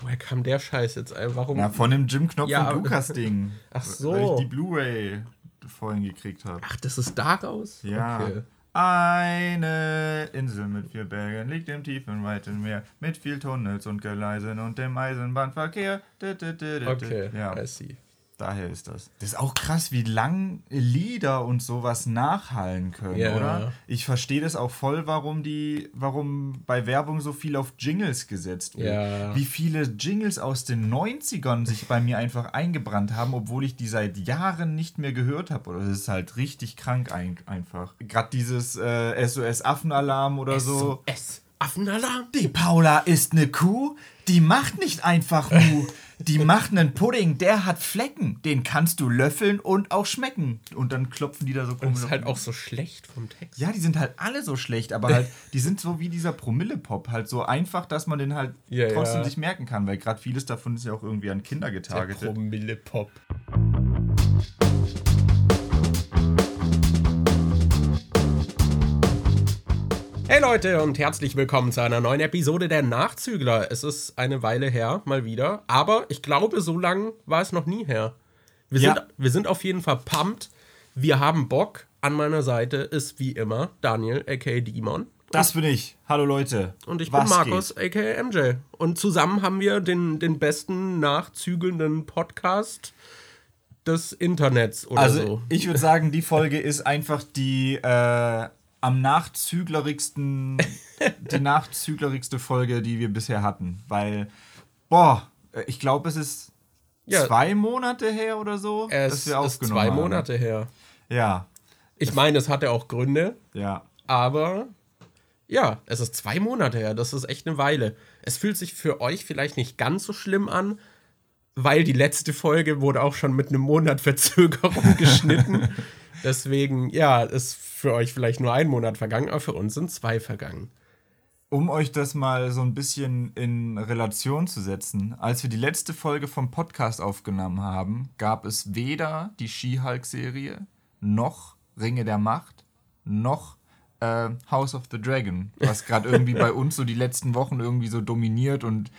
Woher kam der Scheiß jetzt ein? Warum? Na, von dem Jim Knopf Ja, und Lukas Ding. Ach so. Weil ich die Blu-ray vorhin gekriegt habe. Ach, das ist daraus? Ja. Okay. Eine Insel mit vier Bergen liegt im tiefen, weiten Meer, mit viel Tunnels und Gleisen und dem Eisenbahnverkehr. Okay, Ja, I see. Daher ist das. Das ist auch krass, wie lang Lieder und sowas nachhallen können, Ja. oder? Ich verstehe das auch voll, warum die, warum bei Werbung so viel auf Jingles gesetzt wird. Ja. Wie viele Jingles aus den 90ern sich bei mir einfach eingebrannt haben, obwohl ich die seit Jahren nicht mehr gehört habe. Oder das ist halt richtig krank ein, einfach. Gerade dieses äh, SOS Affenalarm oder so. S. Affenalarm? Die Paula ist eine Kuh, die macht nicht einfach Mu. Die macht einen Pudding, der hat Flecken. Den kannst du löffeln und auch schmecken. Und dann klopfen die da so Und komisch. ist halt auch so schlecht vom Text. ja, die sind halt alle so schlecht, aber halt, die sind so wie dieser Promille-Pop, halt so einfach, dass man den halt Ja, trotzdem ja. sich merken kann, weil gerade vieles davon ist ja auch irgendwie an Kinder Der getargetet. Promille-Pop. Hey Leute und herzlich willkommen zu einer neuen Episode der Nachzügler. Es ist eine Weile her, mal wieder, aber ich glaube, so lang war es noch nie her. Wir, Ja. sind, wir sind auf jeden Fall pumped. Wir haben Bock. An meiner Seite ist wie immer Daniel, aka Demon. Das bin ich. Hallo Leute. Und ich Was bin Markus, aka MJ. Und zusammen haben wir den, den besten nachzügelnden Podcast des Internets oder Also so. ich würde sagen, die Folge ist einfach die äh, am nachzüglerigsten, die nachzüglerigste Folge, die wir bisher hatten. Weil, boah, ich glaube, es ist Ja. zwei Monate her oder so, Es ist zwei Monate her. Ja, Ich meine, es hatte auch Gründe, ja. aber ja, es ist zwei Monate her. Das ist echt eine Weile. Es fühlt sich für euch vielleicht nicht ganz so schlimm an, weil die letzte Folge wurde auch schon mit einem Monat Verzögerung geschnitten. Deswegen, ja, ist für euch vielleicht nur ein Monat vergangen, aber für uns sind zwei vergangen. Um euch das mal so ein bisschen in Relation zu setzen, als wir die letzte Folge vom Podcast aufgenommen haben, gab es weder die She-Hulk-Serie, noch Ringe der Macht, noch äh, House of the Dragon, was gerade irgendwie bei uns so die letzten Wochen irgendwie so dominiert und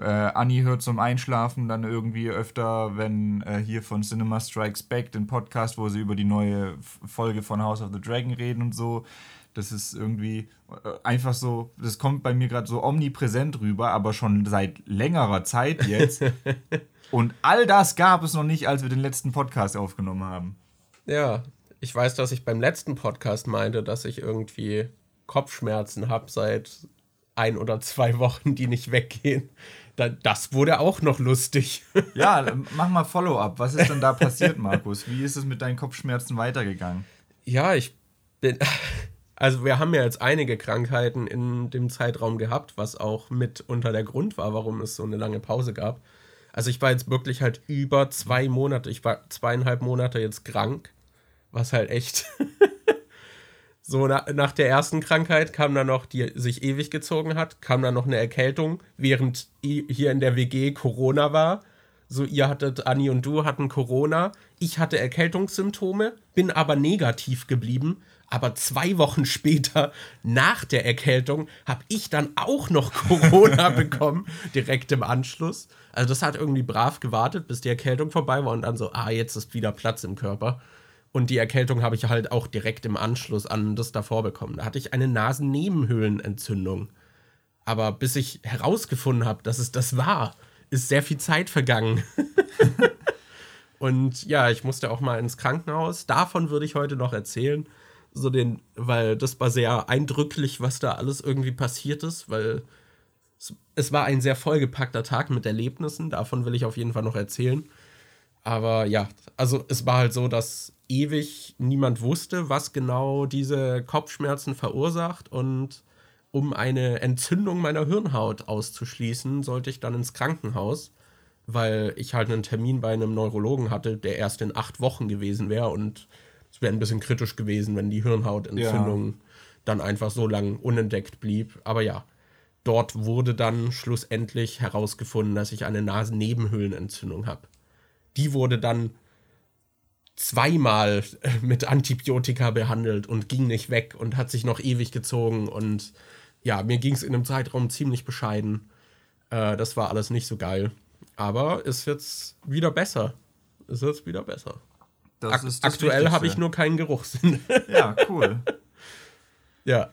äh, Anni hört zum Einschlafen dann irgendwie öfter, wenn äh, hier von Cinema Strikes Back, den Podcast, wo sie über die neue Folge von House of the Dragon reden und so. Das ist irgendwie äh, einfach so, das kommt bei mir gerade so omnipräsent rüber, aber schon seit längerer Zeit jetzt. und all das gab es noch nicht, als wir den letzten Podcast aufgenommen haben. Ja, ich weiß, dass ich beim letzten Podcast meinte, dass ich irgendwie Kopfschmerzen habe seit ein oder zwei Wochen, die nicht weggehen. Da, das wurde auch noch lustig. Ja, mach mal Follow-up. Was ist denn da passiert, Markus? Wie ist es mit deinen Kopfschmerzen weitergegangen? ja, ich bin. Also, wir haben ja jetzt einige Krankheiten in dem Zeitraum gehabt, was auch mit unter der Grund war, warum es so eine lange Pause gab. Also, ich war jetzt wirklich halt über zwei Monate, ich war zweieinhalb Monate jetzt krank, was halt echt. So, na, nach der ersten Krankheit kam dann noch, die sich ewig gezogen hat, kam dann noch eine Erkältung, während hier in der WG Corona war. So, ihr hattet, Anni und du hatten Corona. Ich hatte Erkältungssymptome, bin aber negativ geblieben. Aber zwei Wochen später, nach der Erkältung, habe ich dann auch noch Corona bekommen, direkt im Anschluss. Also, das hat irgendwie brav gewartet, bis die Erkältung vorbei war und dann so, ah, jetzt ist wieder Platz im Körper. Und die Erkältung habe ich halt auch direkt im Anschluss an das davor bekommen. Da hatte ich eine Nasennebenhöhlenentzündung. Aber bis ich herausgefunden habe, dass es das war, ist sehr viel Zeit vergangen. Und ja, ich musste auch mal ins Krankenhaus. Davon würde ich heute noch erzählen. So den, weil das war sehr eindrücklich, was da alles irgendwie passiert ist, weil es, es war ein sehr vollgepackter Tag mit Erlebnissen. Davon will ich auf jeden Fall noch erzählen. Aber ja, also es war halt so, dass ewig niemand wusste, was genau diese Kopfschmerzen verursacht. Und um eine Entzündung meiner Hirnhaut auszuschließen, sollte ich dann ins Krankenhaus, weil ich halt einen Termin bei einem Neurologen hatte, der erst in acht Wochen gewesen wäre. Und es wäre ein bisschen kritisch gewesen, wenn die Hirnhautentzündung dann einfach so lang unentdeckt blieb. Aber ja, dort wurde dann schlussendlich herausgefunden, dass ich eine Nasennebenhöhlenentzündung habe. Die wurde dann zweimal äh, mit Antibiotika behandelt und ging nicht weg und hat sich noch ewig gezogen und ja, mir ging es in dem Zeitraum ziemlich bescheiden. Äh, das war alles nicht so geil. Aber es wird wieder besser. Es wird wieder besser. Ak aktuell habe ich nur keinen Geruchssinn. Ja, cool. ja.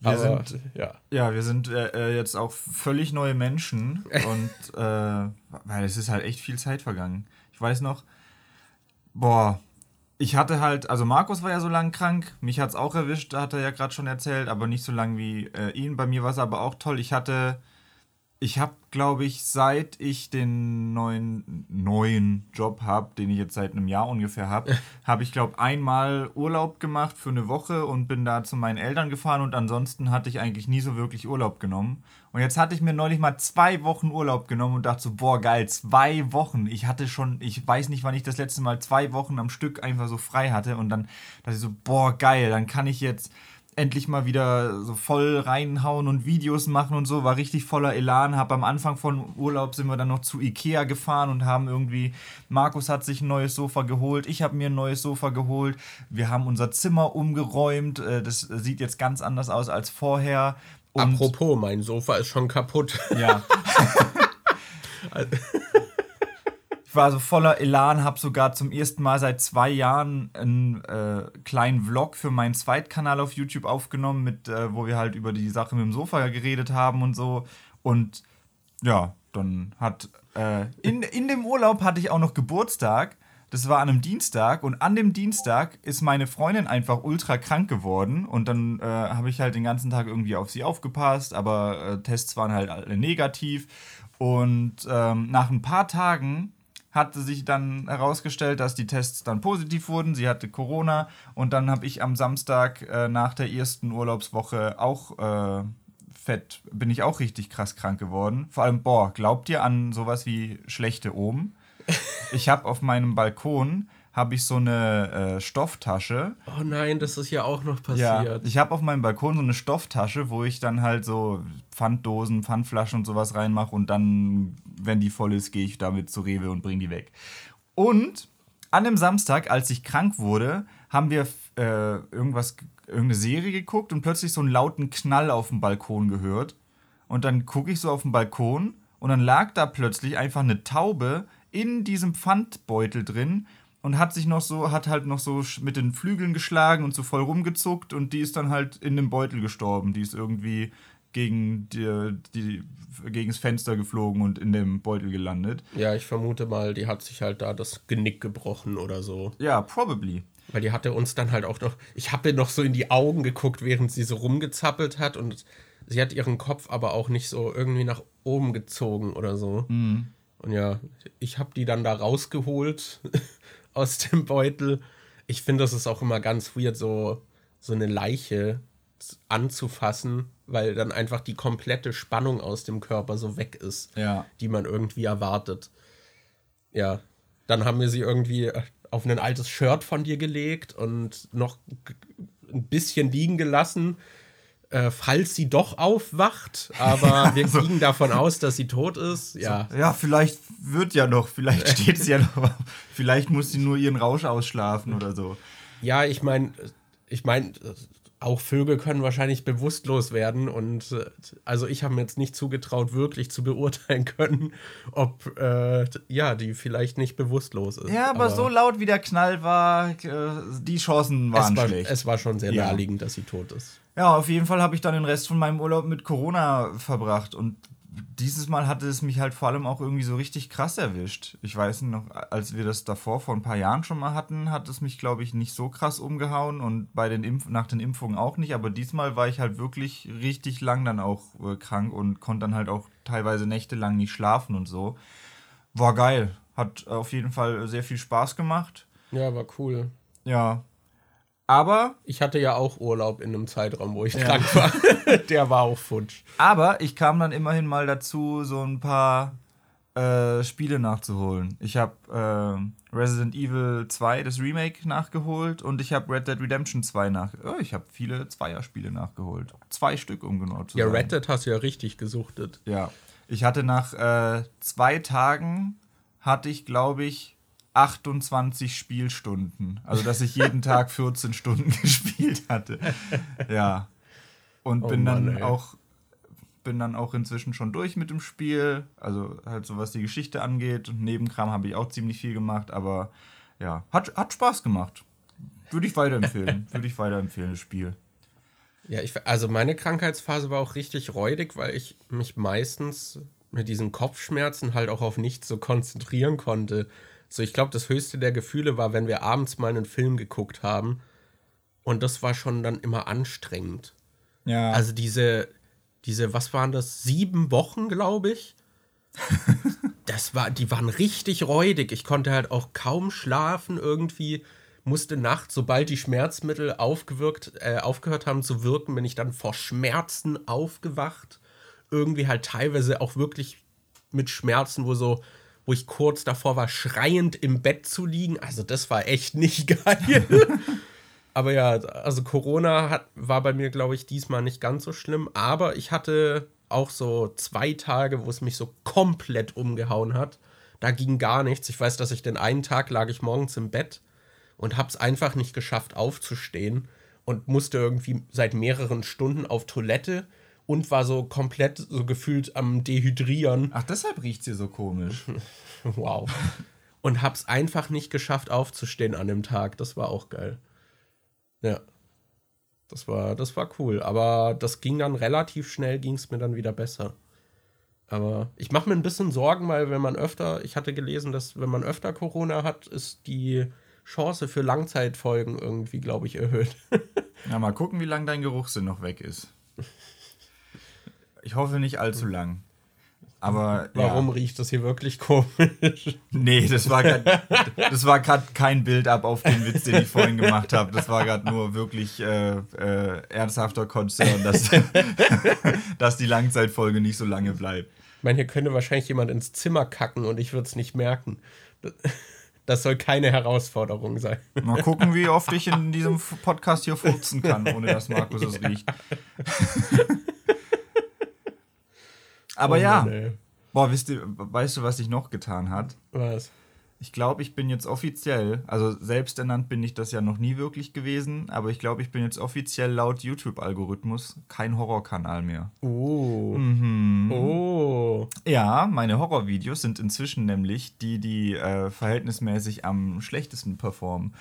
Wir Aber, sind, ja. ja, wir sind äh, äh jetzt auch völlig neue Menschen und äh, weil es ist halt echt viel Zeit vergangen. Ich weiß noch, boah, ich hatte halt, also Markus war ja so lange krank, mich hat es auch erwischt, hat er ja gerade schon erzählt, aber nicht so lange wie äh, ihn. Bei mir war es aber auch toll. Ich hatte ich habe, glaube ich, seit ich den neuen, neuen Job habe, den ich jetzt seit einem Jahr ungefähr habe, habe ich, glaube einmal Urlaub gemacht für eine Woche und bin da zu meinen Eltern gefahren und ansonsten hatte ich eigentlich nie so wirklich Urlaub genommen. Und jetzt hatte ich mir neulich mal zwei Wochen Urlaub genommen und dachte so, boah, geil, zwei Wochen. Ich hatte schon, ich weiß nicht, wann ich das letzte Mal zwei Wochen am Stück einfach so frei hatte und dann dachte ich so, boah, geil, dann kann ich jetzt endlich mal wieder so voll reinhauen und Videos machen und so, war richtig voller Elan. Hab am Anfang von Urlaub sind wir dann noch zu Ikea gefahren und haben irgendwie, Markus hat sich ein neues Sofa geholt, ich habe mir ein neues Sofa geholt, wir haben unser Zimmer umgeräumt, äh, das sieht jetzt ganz anders aus als vorher. Und Apropos, mein Sofa ist schon kaputt. Ja. Ich war so voller Elan, habe sogar zum ersten Mal seit zwei Jahren einen äh, kleinen Vlog für meinen Zweitkanal auf YouTube aufgenommen, mit, äh, wo wir halt über die Sache mit dem Sofa geredet haben und so. Und ja, dann hat äh, in, in dem Urlaub hatte ich auch noch Geburtstag. Das war an einem Dienstag und an dem Dienstag ist meine Freundin einfach ultra krank geworden und dann äh, habe ich halt den ganzen Tag irgendwie auf sie aufgepasst, aber äh, Tests waren halt alle negativ und ähm, nach ein paar Tagen hatte sich dann herausgestellt, dass die Tests dann positiv wurden. Sie hatte Corona und dann habe ich am Samstag äh, nach der ersten Urlaubswoche auch äh, fett, bin ich auch richtig krass krank geworden. Vor allem, boah, glaubt ihr an sowas wie schlechte Omen? Ich habe auf meinem Balkon habe ich so eine äh, Stofftasche. Oh nein, das ist ja auch noch passiert. Ja, ich habe auf meinem Balkon so eine Stofftasche, wo ich dann halt so Pfanddosen, Pfandflaschen und sowas reinmache und dann, wenn die voll ist, gehe ich damit zu Rewe und bringe die weg. Und an dem Samstag, als ich krank wurde, haben wir äh, irgendwas, irgendeine Serie geguckt und plötzlich so einen lauten Knall auf dem Balkon gehört. Und dann gucke ich so auf den Balkon und dann lag da plötzlich einfach eine Taube in diesem Pfandbeutel drin und hat sich noch so, hat halt noch so mit den Flügeln geschlagen und so voll rumgezuckt und die ist dann halt in dem Beutel gestorben. Die ist irgendwie gegen, die, die, gegen das Fenster geflogen und in dem Beutel gelandet. Ja, ich vermute mal, die hat sich halt da das Genick gebrochen oder so. Ja, probably. Weil die hatte uns dann halt auch noch, ich habe ihr noch so in die Augen geguckt, während sie so rumgezappelt hat und sie hat ihren Kopf aber auch nicht so irgendwie nach oben gezogen oder so. Mhm. Und ja, ich habe die dann da rausgeholt aus dem Beutel. Ich finde, das ist auch immer ganz weird, so, so eine Leiche anzufassen, weil dann einfach die komplette Spannung aus dem Körper so weg ist, ja. die man irgendwie erwartet. Ja, dann haben wir sie irgendwie auf ein altes Shirt von dir gelegt und noch ein bisschen liegen gelassen äh, falls sie doch aufwacht, aber wir also, gingen davon aus, dass sie tot ist. Ja. ja, vielleicht wird ja noch, vielleicht steht sie ja noch, vielleicht muss sie nur ihren Rausch ausschlafen oder so. Ja, ich meine, ich meine, auch Vögel können wahrscheinlich bewusstlos werden und also ich habe mir jetzt nicht zugetraut, wirklich zu beurteilen können, ob äh, ja die vielleicht nicht bewusstlos ist. Ja, aber, aber, so laut wie der Knall war, äh, die Chancen waren es war, schlecht. Es war schon sehr ja. naheliegend, dass sie tot ist. Ja, auf jeden Fall habe ich dann den Rest von meinem Urlaub mit Corona verbracht und dieses Mal hatte es mich halt vor allem auch irgendwie so richtig krass erwischt. Ich weiß noch, als wir das davor vor ein paar Jahren schon mal hatten, hat es mich, glaube ich, nicht so krass umgehauen und bei den Impf nach den Impfungen auch nicht. Aber diesmal war ich halt wirklich richtig lang dann auch äh, krank und konnte dann halt auch teilweise nächtelang nicht schlafen und so. War geil. Hat auf jeden Fall sehr viel Spaß gemacht. Ja, war cool. Ja, aber. Ich hatte ja auch Urlaub in einem Zeitraum, wo ich ja. krank war. Der war auch futsch. Aber ich kam dann immerhin mal dazu, so ein paar äh, Spiele nachzuholen. Ich habe äh, Resident Evil 2, das Remake, nachgeholt und ich habe Red Dead Redemption 2 nach. Oh, ich habe viele Zweierspiele nachgeholt. Zwei Stück, um genau zu ja, sein. Ja, Red Dead hast du ja richtig gesuchtet. Ja. Ich hatte nach äh, zwei Tagen, hatte ich, glaube ich, 28 Spielstunden. Also, dass ich jeden Tag 14 Stunden gespielt hatte. Ja. Und oh bin Mann, dann ey. auch bin dann auch inzwischen schon durch mit dem Spiel. Also halt so was die Geschichte angeht. Und Nebenkram habe ich auch ziemlich viel gemacht, aber ja, hat, hat Spaß gemacht. Würde ich weiterempfehlen. Würde ich weiterempfehlen, das Spiel. Ja, ich, also meine Krankheitsphase war auch richtig räudig, weil ich mich meistens mit diesen Kopfschmerzen halt auch auf nichts so konzentrieren konnte. So, ich glaube, das höchste der Gefühle war, wenn wir abends mal einen Film geguckt haben. Und das war schon dann immer anstrengend. Ja. Also diese, diese, was waren das? Sieben Wochen, glaube ich. das war, die waren richtig räudig. Ich konnte halt auch kaum schlafen irgendwie musste nachts, sobald die Schmerzmittel aufgewirkt, äh, aufgehört haben zu wirken, bin ich dann vor Schmerzen aufgewacht. Irgendwie halt teilweise auch wirklich mit Schmerzen, wo so, wo ich kurz davor war, schreiend im Bett zu liegen. Also das war echt nicht geil. aber ja, also Corona hat, war bei mir, glaube ich, diesmal nicht ganz so schlimm. Aber ich hatte auch so zwei Tage, wo es mich so komplett umgehauen hat. Da ging gar nichts. Ich weiß, dass ich den einen Tag lag ich morgens im Bett und hab's einfach nicht geschafft aufzustehen und musste irgendwie seit mehreren Stunden auf Toilette und war so komplett so gefühlt am Dehydrieren. Ach, deshalb riecht's hier so komisch. wow. Und hab's einfach nicht geschafft aufzustehen an dem Tag. Das war auch geil. Ja. Das war, das war cool. Aber das ging dann relativ schnell, ging es mir dann wieder besser. Aber ich mache mir ein bisschen Sorgen, weil wenn man öfter, ich hatte gelesen, dass wenn man öfter Corona hat, ist die Chance für Langzeitfolgen irgendwie, glaube ich, erhöht. ja, mal gucken, wie lange dein Geruchssinn noch weg ist. Ich hoffe nicht allzu lang. Aber warum ja. riecht das hier wirklich komisch? Nee, das war gerade kein Bild ab auf den Witz, den ich vorhin gemacht habe. Das war gerade nur wirklich äh, äh, ernsthafter Konzern, dass, dass die Langzeitfolge nicht so lange bleibt. Ich meine, hier könnte wahrscheinlich jemand ins Zimmer kacken und ich würde es nicht merken. Das soll keine Herausforderung sein. Mal gucken, wie oft ich in diesem Podcast hier furzen kann, ohne dass Markus es ja. riecht. Aber oh, ja. Mann, boah, wisst ihr, weißt du, was sich noch getan hat? Was? Ich glaube, ich bin jetzt offiziell, also selbst ernannt bin ich das ja noch nie wirklich gewesen, aber ich glaube, ich bin jetzt offiziell laut YouTube-Algorithmus kein Horrorkanal mehr. Oh. Mhm. Oh. Ja, meine Horrorvideos sind inzwischen nämlich die, die äh, verhältnismäßig am schlechtesten performen.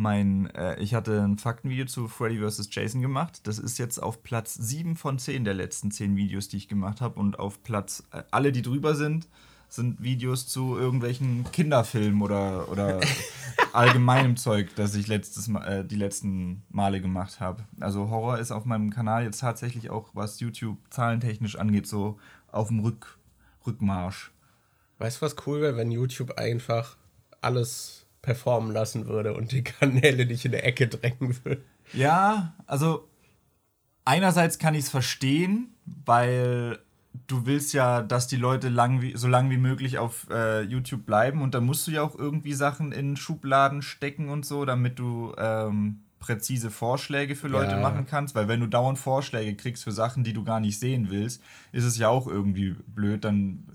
Mein, äh, ich hatte ein Faktenvideo zu Freddy vs. Jason gemacht. Das ist jetzt auf Platz 7 von 10 der letzten 10 Videos, die ich gemacht habe. Und auf Platz, äh, alle, die drüber sind, sind Videos zu irgendwelchen Kinderfilmen oder, oder allgemeinem Zeug, das ich letztes Mal, äh, die letzten Male gemacht habe. Also Horror ist auf meinem Kanal jetzt tatsächlich auch, was YouTube zahlentechnisch angeht, so auf dem Rück, Rückmarsch. Weißt du, was cool wäre, wenn YouTube einfach alles performen lassen würde und die Kanäle nicht in der Ecke drängen würde? Ja, also einerseits kann ich es verstehen, weil du willst ja, dass die Leute lang wie, so lange wie möglich auf äh, YouTube bleiben und dann musst du ja auch irgendwie Sachen in Schubladen stecken und so, damit du ähm, präzise Vorschläge für Leute ja. machen kannst, weil wenn du dauernd Vorschläge kriegst für Sachen, die du gar nicht sehen willst, ist es ja auch irgendwie blöd, dann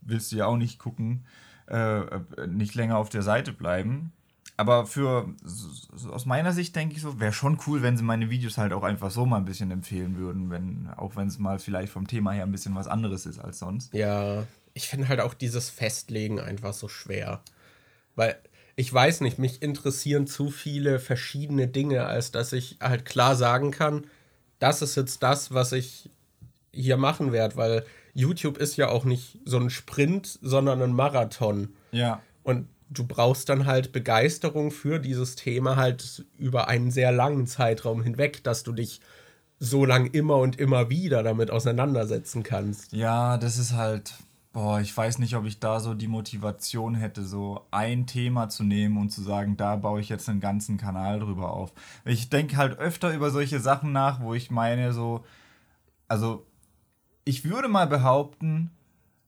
willst du ja auch nicht gucken, äh, nicht länger auf der Seite bleiben aber für aus meiner Sicht denke ich so, wäre schon cool, wenn sie meine Videos halt auch einfach so mal ein bisschen empfehlen würden, wenn, auch wenn es mal vielleicht vom Thema her ein bisschen was anderes ist als sonst. Ja, ich finde halt auch dieses Festlegen einfach so schwer. Weil ich weiß nicht, mich interessieren zu viele verschiedene Dinge, als dass ich halt klar sagen kann, das ist jetzt das, was ich hier machen werde, weil YouTube ist ja auch nicht so ein Sprint, sondern ein Marathon. Ja. Und du brauchst dann halt Begeisterung für dieses Thema halt über einen sehr langen Zeitraum hinweg, dass du dich so lang immer und immer wieder damit auseinandersetzen kannst. Ja, das ist halt, boah, ich weiß nicht, ob ich da so die Motivation hätte, so ein Thema zu nehmen und zu sagen, da baue ich jetzt einen ganzen Kanal drüber auf. Ich denke halt öfter über solche Sachen nach, wo ich meine, so, also ich würde mal behaupten,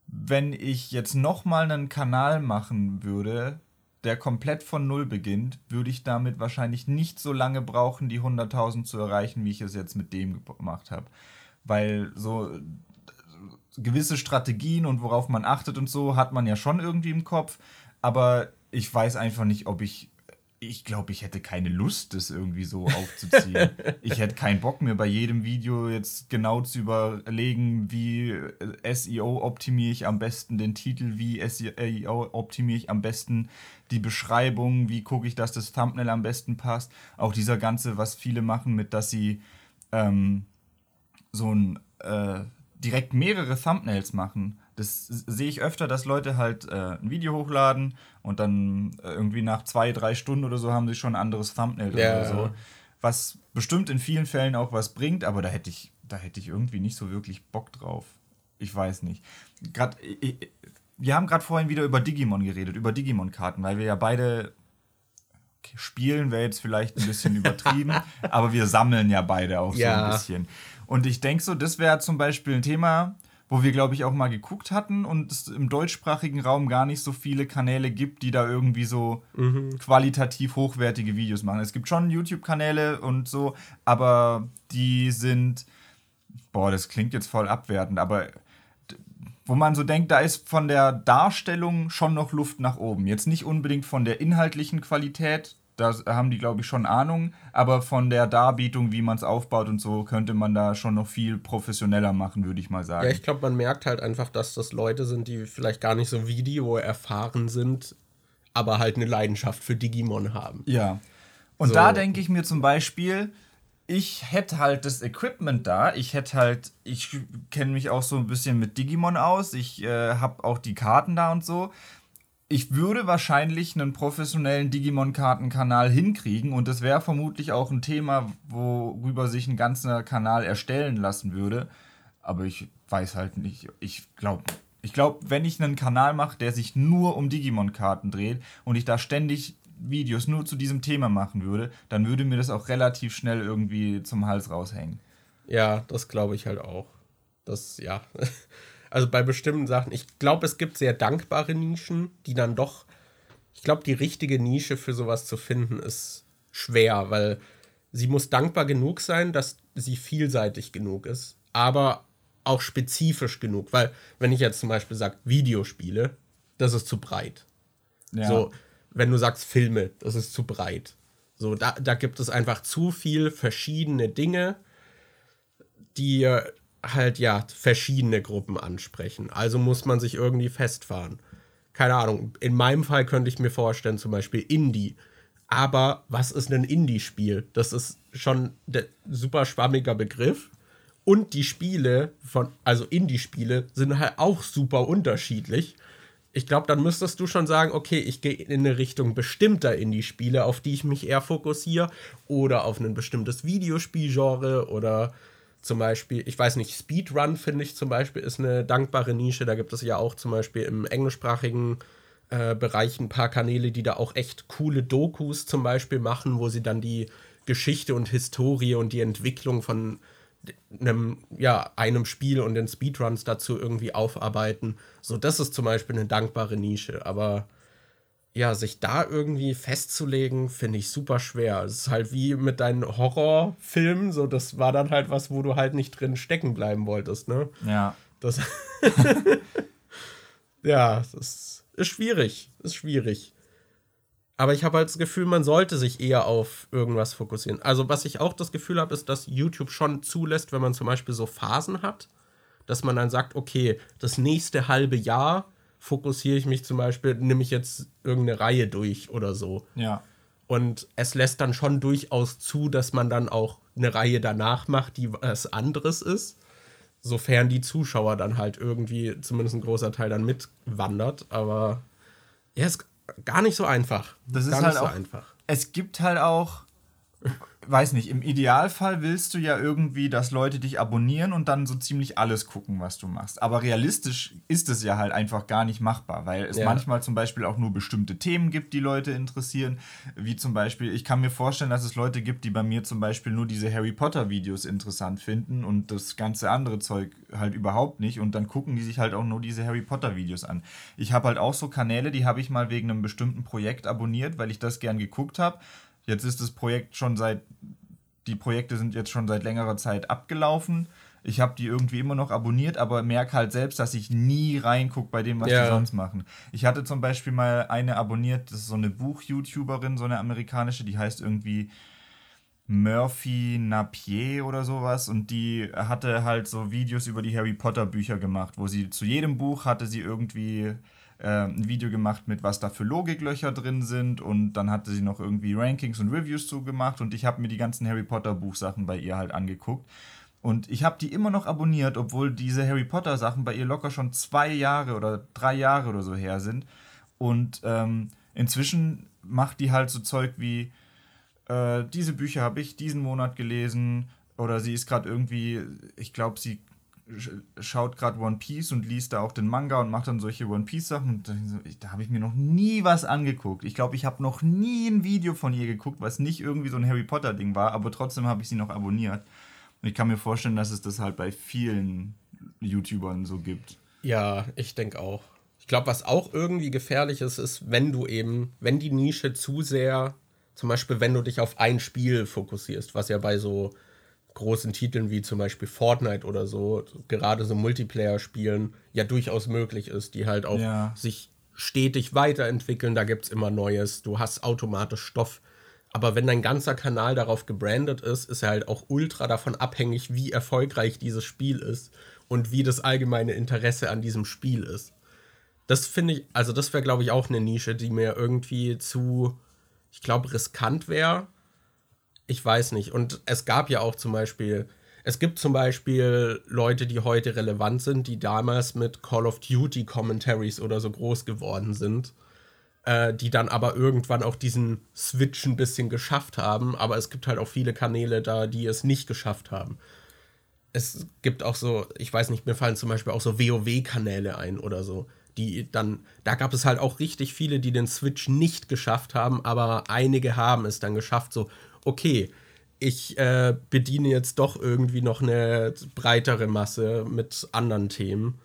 wenn ich jetzt nochmal einen Kanal machen würde, der komplett von Null beginnt, würde ich damit wahrscheinlich nicht so lange brauchen, die 100.000 zu erreichen, wie ich es jetzt mit dem gemacht habe. Weil so gewisse Strategien und worauf man achtet und so, hat man ja schon irgendwie im Kopf. Aber ich weiß einfach nicht, ob ich ich glaube, ich hätte keine Lust, das irgendwie so aufzuziehen. ich hätte keinen Bock mehr bei jedem Video jetzt genau zu überlegen, wie äh, SEO optimiere ich am besten den Titel, wie SEO optimiere ich am besten die Beschreibung, wie gucke ich, dass das Thumbnail am besten passt. Auch dieser ganze, was viele machen, mit dass sie ähm, so ein äh, direkt mehrere Thumbnails machen das sehe ich öfter, dass Leute halt äh, ein Video hochladen und dann äh, irgendwie nach zwei, drei Stunden oder so haben sie schon ein anderes Thumbnail ja. oder so. Was bestimmt in vielen Fällen auch was bringt, aber da hätte ich, da hätte ich irgendwie nicht so wirklich Bock drauf. Ich weiß nicht. Grad, wir haben gerade vorhin wieder über Digimon geredet, über Digimon-Karten, weil wir ja beide okay, spielen, wäre jetzt vielleicht ein bisschen übertrieben, aber wir sammeln ja beide auch ja. so ein bisschen. Und ich denke so, das wäre zum Beispiel ein Thema, wo wir, glaube ich, auch mal geguckt hatten und es im deutschsprachigen Raum gar nicht so viele Kanäle gibt, die da irgendwie so mhm. qualitativ hochwertige Videos machen. Es gibt schon YouTube-Kanäle und so, aber die sind, boah, das klingt jetzt voll abwertend, aber wo man so denkt, da ist von der Darstellung schon noch Luft nach oben. Jetzt nicht unbedingt von der inhaltlichen Qualität, da haben die, glaube ich, schon Ahnung, aber von der Darbietung, wie man es aufbaut und so, könnte man da schon noch viel professioneller machen, würde ich mal sagen. Ja, ich glaube, man merkt halt einfach, dass das Leute sind, die vielleicht gar nicht so Video erfahren sind, aber halt eine Leidenschaft für Digimon haben. Ja. Und so. da denke ich mir zum Beispiel, ich hätte halt das Equipment da. Ich hätte halt, ich kenne mich auch so ein bisschen mit Digimon aus. Ich äh, habe auch die Karten da und so ich würde wahrscheinlich einen professionellen Digimon-Kartenkanal hinkriegen und das wäre vermutlich auch ein Thema, worüber sich ein ganzer Kanal erstellen lassen würde. Aber ich weiß halt nicht. Ich glaube, ich glaube, wenn ich einen Kanal mache, der sich nur um Digimon-Karten dreht und ich da ständig Videos nur zu diesem Thema machen würde, dann würde mir das auch relativ schnell irgendwie zum Hals raushängen. Ja, das glaube ich halt auch. Das, ja. Also bei bestimmten Sachen. Ich glaube, es gibt sehr dankbare Nischen, die dann doch. Ich glaube, die richtige Nische für sowas zu finden ist schwer, weil sie muss dankbar genug sein, dass sie vielseitig genug ist, aber auch spezifisch genug. Weil, wenn ich jetzt zum Beispiel sage, Videospiele, das ist zu breit. Ja. So, wenn du sagst Filme, das ist zu breit. So, da, da gibt es einfach zu viel verschiedene Dinge, die halt ja verschiedene Gruppen ansprechen. Also muss man sich irgendwie festfahren. Keine Ahnung, in meinem Fall könnte ich mir vorstellen, zum Beispiel Indie. Aber was ist ein Indie-Spiel? Das ist schon ein super schwammiger Begriff. Und die Spiele von, also Indie-Spiele, sind halt auch super unterschiedlich. Ich glaube, dann müsstest du schon sagen, okay, ich gehe in eine Richtung bestimmter Indie-Spiele, auf die ich mich eher fokussiere, oder auf ein bestimmtes Videospielgenre oder zum Beispiel, ich weiß nicht, Speedrun finde ich zum Beispiel ist eine dankbare Nische. Da gibt es ja auch zum Beispiel im englischsprachigen äh, Bereich ein paar Kanäle, die da auch echt coole Dokus zum Beispiel machen, wo sie dann die Geschichte und Historie und die Entwicklung von einem, ja, einem Spiel und den Speedruns dazu irgendwie aufarbeiten. So, das ist zum Beispiel eine dankbare Nische. Aber ja, sich da irgendwie festzulegen, finde ich super schwer. Es ist halt wie mit deinen Horrorfilmen, so das war dann halt was, wo du halt nicht drin stecken bleiben wolltest, ne? Ja. Das ja, das ist schwierig, ist schwierig. Aber ich habe halt das Gefühl, man sollte sich eher auf irgendwas fokussieren. Also, was ich auch das Gefühl habe, ist, dass YouTube schon zulässt, wenn man zum Beispiel so Phasen hat, dass man dann sagt, okay, das nächste halbe Jahr fokussiere ich mich zum Beispiel, nehme ich jetzt irgendeine Reihe durch oder so. Ja. Und es lässt dann schon durchaus zu, dass man dann auch eine Reihe danach macht, die was anderes ist. Sofern die Zuschauer dann halt irgendwie, zumindest ein großer Teil, dann mitwandert. Aber ja, ist gar nicht so einfach. Das ist gar halt nicht so auch, einfach. Es gibt halt auch weiß nicht, im Idealfall willst du ja irgendwie, dass Leute dich abonnieren und dann so ziemlich alles gucken, was du machst. Aber realistisch ist es ja halt einfach gar nicht machbar, weil es ja. manchmal zum Beispiel auch nur bestimmte Themen gibt, die Leute interessieren. Wie zum Beispiel, ich kann mir vorstellen, dass es Leute gibt, die bei mir zum Beispiel nur diese Harry Potter-Videos interessant finden und das ganze andere Zeug halt überhaupt nicht. Und dann gucken die sich halt auch nur diese Harry Potter-Videos an. Ich habe halt auch so Kanäle, die habe ich mal wegen einem bestimmten Projekt abonniert, weil ich das gern geguckt habe. Jetzt ist das Projekt schon seit, die Projekte sind jetzt schon seit längerer Zeit abgelaufen. Ich habe die irgendwie immer noch abonniert, aber merke halt selbst, dass ich nie reingucke bei dem, was Ja. die sonst machen. Ich hatte zum Beispiel mal eine abonniert, das ist so eine Buch-YouTuberin, so eine amerikanische, die heißt irgendwie Murphy Napier oder sowas und die hatte halt so Videos über die Harry Potter Bücher gemacht, wo sie zu jedem Buch hatte sie irgendwie ein Video gemacht mit was da für Logiklöcher drin sind. Und dann hatte sie noch irgendwie Rankings und Reviews zugemacht. Und ich habe mir die ganzen Harry Potter Buchsachen bei ihr halt angeguckt. Und ich habe die immer noch abonniert, obwohl diese Harry Potter Sachen bei ihr locker schon zwei Jahre oder drei Jahre oder so her sind. Und ähm, inzwischen macht die halt so Zeug wie äh, diese Bücher habe ich diesen Monat gelesen. Oder sie ist gerade irgendwie, ich glaube, sie schaut gerade One Piece und liest da auch den Manga und macht dann solche One Piece Sachen und da habe ich mir noch nie was angeguckt. Ich glaube, ich habe noch nie ein Video von ihr geguckt, was nicht irgendwie so ein Harry Potter Ding war, aber trotzdem habe ich sie noch abonniert. Und ich kann mir vorstellen, dass es das halt bei vielen YouTubern so gibt. Ja, ich denke auch. Ich glaube, was auch irgendwie gefährlich ist, ist, wenn du eben, wenn die Nische zu sehr, zum Beispiel, wenn du dich auf ein Spiel fokussierst, was ja bei so großen Titeln wie zum Beispiel Fortnite oder so, gerade so Multiplayer-Spielen, ja durchaus möglich ist, die halt auch Ja. sich stetig weiterentwickeln, da gibt es immer Neues, du hast automatisch Stoff. Aber wenn dein ganzer Kanal darauf gebrandet ist, ist er halt auch ultra davon abhängig, wie erfolgreich dieses Spiel ist und wie das allgemeine Interesse an diesem Spiel ist. Das finde ich, also das wäre, glaube ich, auch eine Nische, die mir irgendwie zu, ich glaube, riskant wäre. Ich weiß nicht. Und es gab ja auch zum Beispiel, es gibt zum Beispiel Leute, die heute relevant sind, die damals mit Call of Duty Commentaries oder so groß geworden sind, äh, die dann aber irgendwann auch diesen Switch ein bisschen geschafft haben. Aber es gibt halt auch viele Kanäle da, die es nicht geschafft haben. Es gibt auch so, ich weiß nicht, mir fallen zum Beispiel auch so WoW-Kanäle ein oder so. Die dann, da gab es halt auch richtig viele, die den Switch nicht geschafft haben, aber einige haben es dann geschafft. So, okay, ich äh, bediene jetzt doch irgendwie noch eine breitere Masse mit anderen Themen.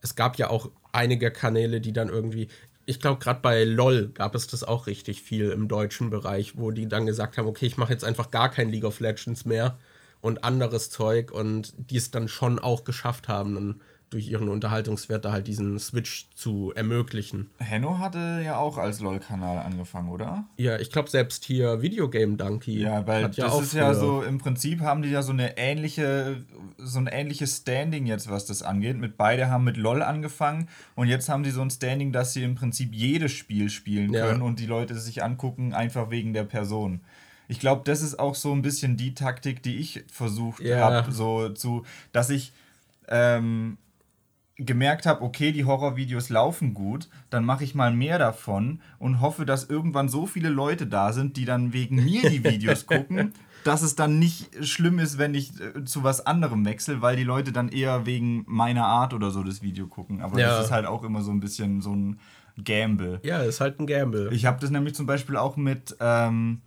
Es gab ja auch einige Kanäle, die dann irgendwie, ich glaube, gerade bei LOL gab es das auch richtig viel im deutschen Bereich, wo die dann gesagt haben, okay, ich mache jetzt einfach gar kein League of Legends mehr und anderes Zeug und die es dann schon auch geschafft haben, dann durch ihren Unterhaltungswert da halt diesen Switch zu ermöglichen. Henno hatte ja auch als LOL-Kanal angefangen, oder? Ja, ich glaube selbst hier Videogame Donkey Ja, weil das auch ist ja so, im Prinzip haben die ja so eine ähnliche, so ein ähnliches Standing jetzt, was das angeht. Mit beide haben mit LOL angefangen und jetzt haben sie so ein Standing, dass sie im Prinzip jedes Spiel spielen Ja. können und die Leute sich angucken, einfach wegen der Person. Ich glaube, das ist auch so ein bisschen die Taktik, die ich versucht Ja. habe, so zu, dass ich ähm, gemerkt habe, okay, die Horrorvideos laufen gut, dann mache ich mal mehr davon und hoffe, dass irgendwann so viele Leute da sind, die dann wegen mir die Videos gucken, dass es dann nicht schlimm ist, wenn ich äh, zu was anderem wechsle, weil die Leute dann eher wegen meiner Art oder so das Video gucken. Aber Ja. das ist halt auch immer so ein bisschen so ein Gamble. Ja, ist halt ein Gamble. Ich habe das nämlich zum Beispiel auch mit, ähm,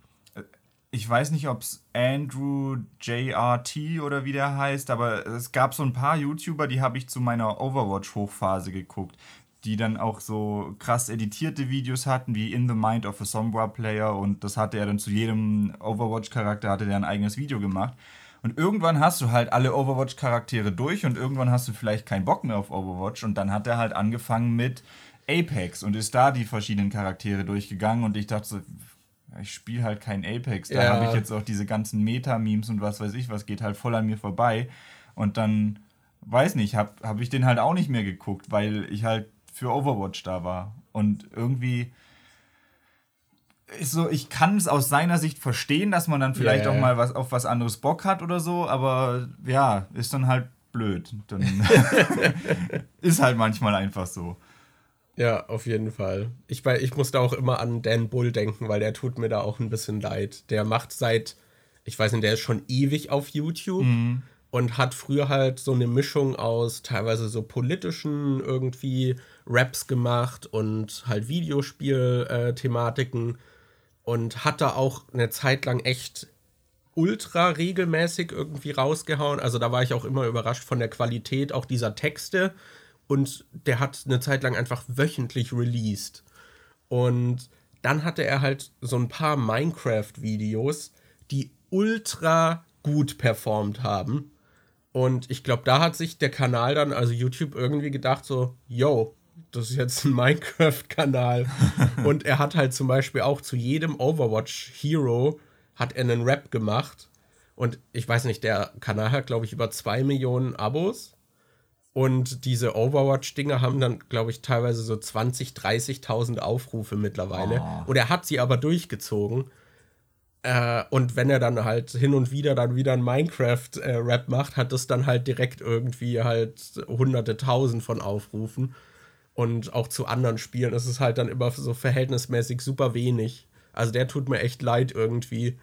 ich weiß nicht, ob es Andrew JRT oder wie der heißt, aber es gab so ein paar YouTuber, die habe ich zu meiner Overwatch-Hochphase geguckt, die dann auch so krass editierte Videos hatten, wie In the Mind of a Sombra Player und das hatte er dann zu jedem Overwatch-Charakter, hatte der ein eigenes Video gemacht. Und irgendwann hast du halt alle Overwatch-Charaktere durch und irgendwann hast du vielleicht keinen Bock mehr auf Overwatch und dann hat er halt angefangen mit Apex und ist da die verschiedenen Charaktere durchgegangen und ich dachte so, ich spiele halt kein Apex. Da Ja. habe ich jetzt auch diese ganzen Meta-Memes und was weiß ich, was geht halt voll an mir vorbei. Und dann, weiß nicht, habe hab ich den halt auch nicht mehr geguckt, weil ich halt für Overwatch da war. Und irgendwie ist so, ich kann es aus seiner Sicht verstehen, dass man dann vielleicht Ja, auch mal was auf was anderes Bock hat oder so, aber ja, ist dann halt blöd. Dann ist halt manchmal einfach so. Ja, auf jeden Fall. Ich, ich musste auch immer an Dan Bull denken, weil der tut mir da auch ein bisschen leid. Der macht seit, ich weiß nicht, der ist schon ewig auf YouTube und hat früher halt so eine Mischung aus teilweise so politischen irgendwie Raps gemacht und halt Videospiel-Thematiken und hat da auch eine Zeit lang echt ultra regelmäßig irgendwie rausgehauen. Also da war ich auch immer überrascht von der Qualität auch dieser Texte. Und der hat eine Zeit lang einfach wöchentlich released. Und dann hatte er halt so ein paar Minecraft-Videos, die ultra gut performt haben. Und ich glaube, da hat sich der Kanal dann, also YouTube, irgendwie gedacht, so, yo, das ist jetzt ein Minecraft-Kanal. und er hat halt zum Beispiel auch zu jedem Overwatch Hero hat er einen Rap gemacht. Und ich weiß nicht, der Kanal hat, glaube ich, über zwei Millionen Abos. Und diese Overwatch-Dinger haben dann, glaube ich, teilweise so 20, 30.000 Aufrufe mittlerweile. Oh. Und er hat sie aber durchgezogen. Äh, und wenn er dann halt hin und wieder dann wieder ein Minecraft-Rap äh, macht, hat das dann halt direkt irgendwie halt hunderte tausend von Aufrufen. Und auch zu anderen Spielen ist es halt dann immer so verhältnismäßig super wenig. Also der tut mir echt leid irgendwie.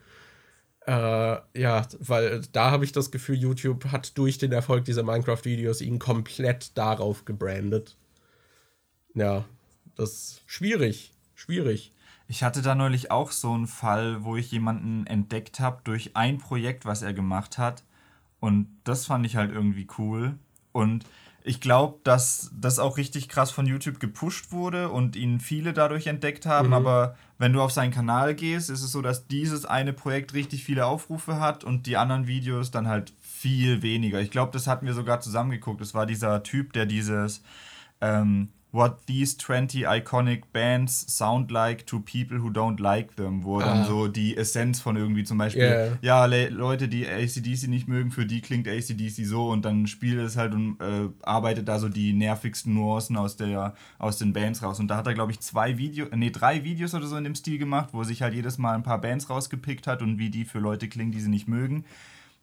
Äh, ja, weil da habe ich das Gefühl, YouTube hat durch den Erfolg dieser Minecraft-Videos ihn komplett darauf gebrandet. Ja, das ist schwierig. Schwierig. Ich hatte da neulich auch so einen Fall, wo ich jemanden entdeckt habe durch ein Projekt, was er gemacht hat. Und das fand ich halt irgendwie cool. Und ich glaube, dass das auch richtig krass von YouTube gepusht wurde und ihn viele dadurch entdeckt haben. Mhm. Aber wenn du auf seinen Kanal gehst, ist es so, dass dieses eine Projekt richtig viele Aufrufe hat und die anderen Videos dann halt viel weniger. Ich glaube, das hatten wir sogar zusammengeguckt. Es war dieser Typ, der dieses ähm, What these 20 iconic bands sound like to people who don't like them, wo ah. dann so die Essenz von irgendwie zum Beispiel, yeah. ja, Le Leute, die ACDC nicht mögen, für die klingt ACDC so und dann spielt es halt und äh, arbeitet da so die nervigsten Nuancen aus, der, aus den Bands raus. Und da hat er, glaube ich, zwei Videos, nee, drei Videos oder so in dem Stil gemacht, wo er sich halt jedes Mal ein paar Bands rausgepickt hat und wie die für Leute klingen, die sie nicht mögen.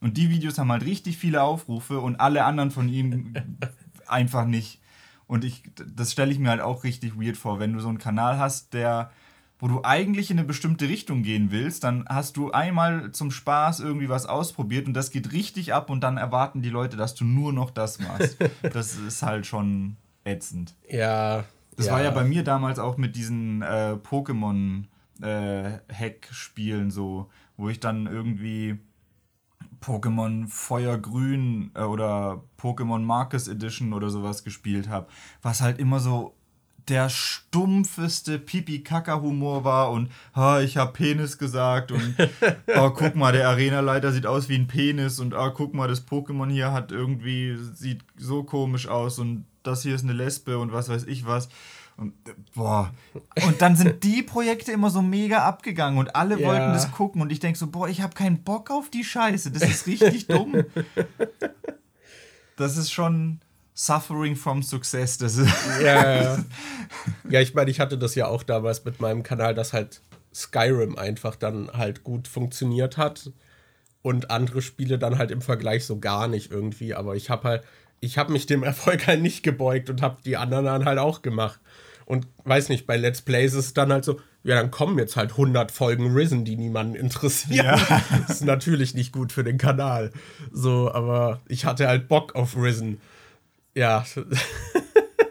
Und die Videos haben halt richtig viele Aufrufe und alle anderen von ihm einfach nicht. Und ich, das stelle ich mir halt auch richtig weird vor, wenn du so einen Kanal hast, der, wo du eigentlich in eine bestimmte Richtung gehen willst, dann hast du einmal zum Spaß irgendwie was ausprobiert und das geht richtig ab und dann erwarten die Leute, dass du nur noch das machst. das ist halt schon ätzend. Ja. Das ja. war ja bei mir damals auch mit diesen äh, Pokémon-Hack-Spielen äh, so, wo ich dann irgendwie Pokémon Feuergrün äh, oder Pokémon Marcus Edition oder sowas gespielt habe, was halt immer so der stumpfeste Pipi-Kaka-Humor war und ha, ich hab Penis gesagt und oh, guck mal, der Arena-Leiter sieht aus wie ein Penis und oh, guck mal, das Pokémon hier hat irgendwie, sieht so komisch aus und das hier ist eine Lesbe und was weiß ich was. Und, boah. Und dann sind die Projekte immer so mega abgegangen und alle ja. wollten das gucken und ich denke so, boah, ich habe keinen Bock auf die Scheiße. Das ist richtig dumm. Das ist schon Suffering from Success. Das ist ja, ja. ja, ich meine, ich hatte das ja auch damals mit meinem Kanal, dass halt Skyrim einfach dann halt gut funktioniert hat und andere Spiele dann halt im Vergleich so gar nicht irgendwie. Aber ich habe halt, ich habe mich dem Erfolg halt nicht gebeugt und habe die anderen dann halt auch gemacht. Und weiß nicht, bei Let's Plays ist es dann halt so, ja, dann kommen jetzt halt 100 Folgen Risen, die niemanden interessieren. Ja. Das ist natürlich nicht gut für den Kanal. So, aber ich hatte halt Bock auf Risen. Ja.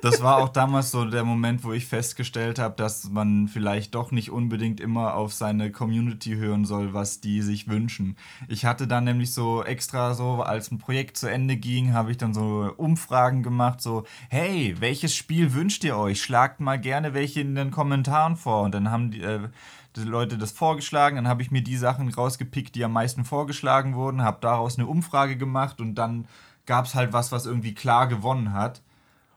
Das war auch damals so der Moment, wo ich festgestellt habe, dass man vielleicht doch nicht unbedingt immer auf seine Community hören soll, was die sich wünschen. Ich hatte dann nämlich so extra so, als ein Projekt zu Ende ging, habe ich dann so Umfragen gemacht, so, hey, welches Spiel wünscht ihr euch? Schlagt mal gerne welche in den Kommentaren vor. Und dann haben die, äh, die Leute das vorgeschlagen, dann habe ich mir die Sachen rausgepickt, die am meisten vorgeschlagen wurden, habe daraus eine Umfrage gemacht und dann gab es halt was, was irgendwie klar gewonnen hat.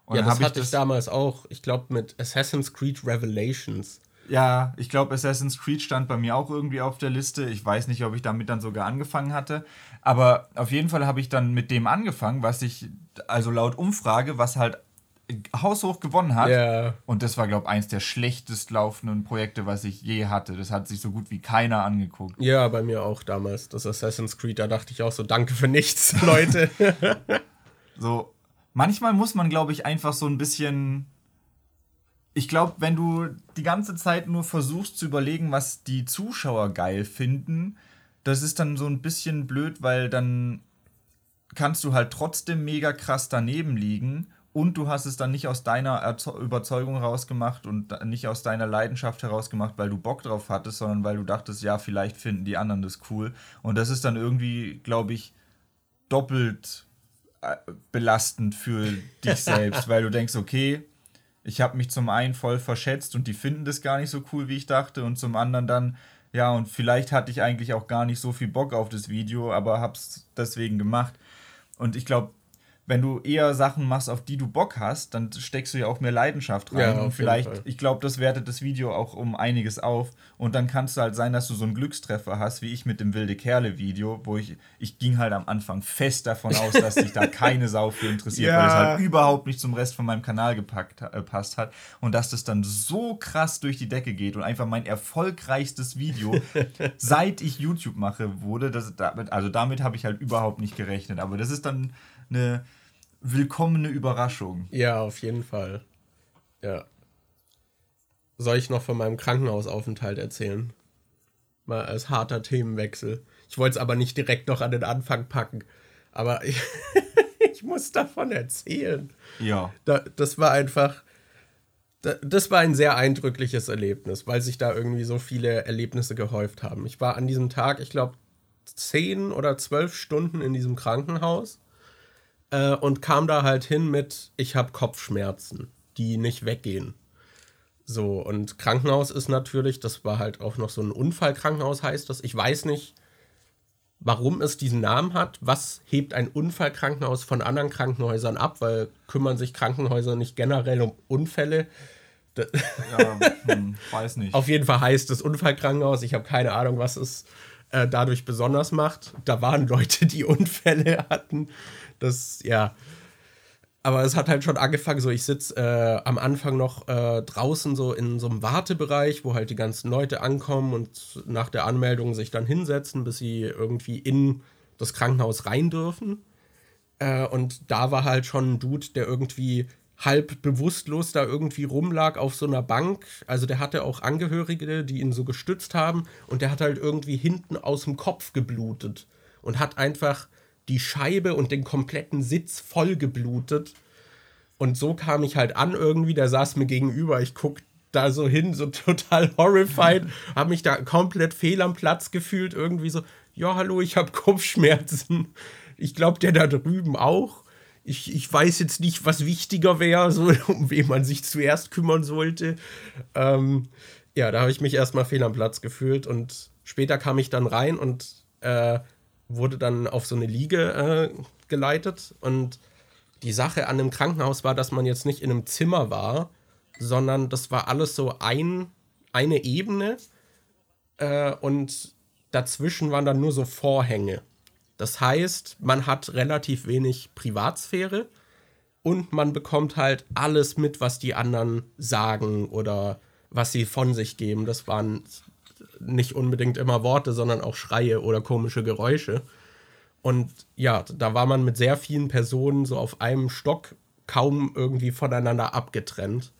Und ja, das hatte ich, das damals auch, ich glaube, mit Assassin's Creed Revelations. Ja, ich glaube, Assassin's Creed stand bei mir auch irgendwie auf der Liste. Ich weiß nicht, ob ich damit dann sogar angefangen hatte. Aber auf jeden Fall habe ich dann mit dem angefangen, was ich, also laut Umfrage, was halt haushoch gewonnen hat. Yeah. Und das war, glaube ich, eins der schlechtest laufenden Projekte, was ich je hatte. Das hat sich so gut wie keiner angeguckt. Ja, bei mir auch damals. Das Assassin's Creed, da dachte ich auch so, danke für nichts, Leute. so, manchmal muss man, glaube ich, einfach so ein bisschen. Ich glaube, wenn du die ganze Zeit nur versuchst zu überlegen, was die Zuschauer geil finden, das ist dann so ein bisschen blöd, weil dann kannst du halt trotzdem mega krass daneben liegen und du hast es dann nicht aus deiner Überzeugung rausgemacht und nicht aus deiner Leidenschaft herausgemacht, weil du Bock drauf hattest, sondern weil du dachtest, ja, vielleicht finden die anderen das cool. Und das ist dann irgendwie, glaube ich, doppelt belastend für dich selbst, weil du denkst, okay, ich habe mich zum einen voll verschätzt und die finden das gar nicht so cool, wie ich dachte, und zum anderen dann, ja, und vielleicht hatte ich eigentlich auch gar nicht so viel Bock auf das Video, aber hab's deswegen gemacht. Und ich glaube, wenn du eher Sachen machst, auf die du Bock hast, dann steckst du ja auch mehr Leidenschaft rein. Ja, und vielleicht, ich glaube, das wertet das Video auch um einiges auf. Und dann kann es halt sein, dass du so einen Glückstreffer hast, wie ich mit dem Wilde Kerle-Video, wo ich, ich ging halt am Anfang fest davon aus, dass sich da keine Sau für interessiert, ja. weil es halt überhaupt nicht zum Rest von meinem Kanal gepackt, äh, passt hat. Und dass das dann so krass durch die Decke geht und einfach mein erfolgreichstes Video, seit ich YouTube mache, wurde. Das, also damit habe ich halt überhaupt nicht gerechnet. Aber das ist dann eine willkommene Überraschung. Ja, auf jeden Fall. Ja. Soll ich noch von meinem Krankenhausaufenthalt erzählen? Mal als harter Themenwechsel. Ich wollte es aber nicht direkt noch an den Anfang packen. Aber ich, ich muss davon erzählen. Ja. Da, das war einfach. das war ein sehr eindrückliches Erlebnis, weil sich da irgendwie so viele Erlebnisse gehäuft haben. Ich war an diesem Tag, ich glaube, zehn oder zwölf Stunden in diesem Krankenhaus äh, und kam da halt hin mit, ich habe Kopfschmerzen, die nicht weggehen. So, und Krankenhaus ist natürlich, das war halt auch noch so ein Unfallkrankenhaus, heißt das. Ich weiß nicht, warum es diesen Namen hat. Was hebt ein Unfallkrankenhaus von anderen Krankenhäusern ab? Weil kümmern sich Krankenhäuser nicht generell um Unfälle? ja, hm, weiß nicht. Auf jeden Fall heißt es Unfallkrankenhaus. Ich habe keine Ahnung, was es äh, dadurch besonders macht. Da waren Leute, die Unfälle hatten. Das, ja. Aber es hat halt schon angefangen, so ich sitze äh, am Anfang noch äh, draußen so in so einem Wartebereich, wo halt die ganzen Leute ankommen und nach der Anmeldung sich dann hinsetzen, bis sie irgendwie in das Krankenhaus rein dürfen. Äh, und da war halt schon ein Dude, der irgendwie halb bewusstlos da irgendwie rumlag auf so einer Bank. Also der hatte auch Angehörige, die ihn so gestützt haben und der hat halt irgendwie hinten aus dem Kopf geblutet und hat einfach die Scheibe und den kompletten Sitz voll geblutet. Und so kam ich halt an irgendwie, der saß mir gegenüber, ich guck da so hin, so total horrified, habe mich da komplett fehl am Platz gefühlt, irgendwie so, ja, hallo, ich habe Kopfschmerzen. Ich glaube, der da drüben auch. Ich, ich weiß jetzt nicht, was wichtiger wäre, so, um wen man sich zuerst kümmern sollte. Ähm, ja, da habe ich mich erstmal fehl am Platz gefühlt und später kam ich dann rein und äh, wurde dann auf so eine Liege äh, geleitet. Und die Sache an dem Krankenhaus war, dass man jetzt nicht in einem Zimmer war, sondern das war alles so ein, eine Ebene. Äh, und dazwischen waren dann nur so Vorhänge. Das heißt, man hat relativ wenig Privatsphäre und man bekommt halt alles mit, was die anderen sagen oder was sie von sich geben. Das waren nicht unbedingt immer Worte, sondern auch Schreie oder komische Geräusche. Und ja, da war man mit sehr vielen Personen so auf einem Stock kaum irgendwie voneinander abgetrennt.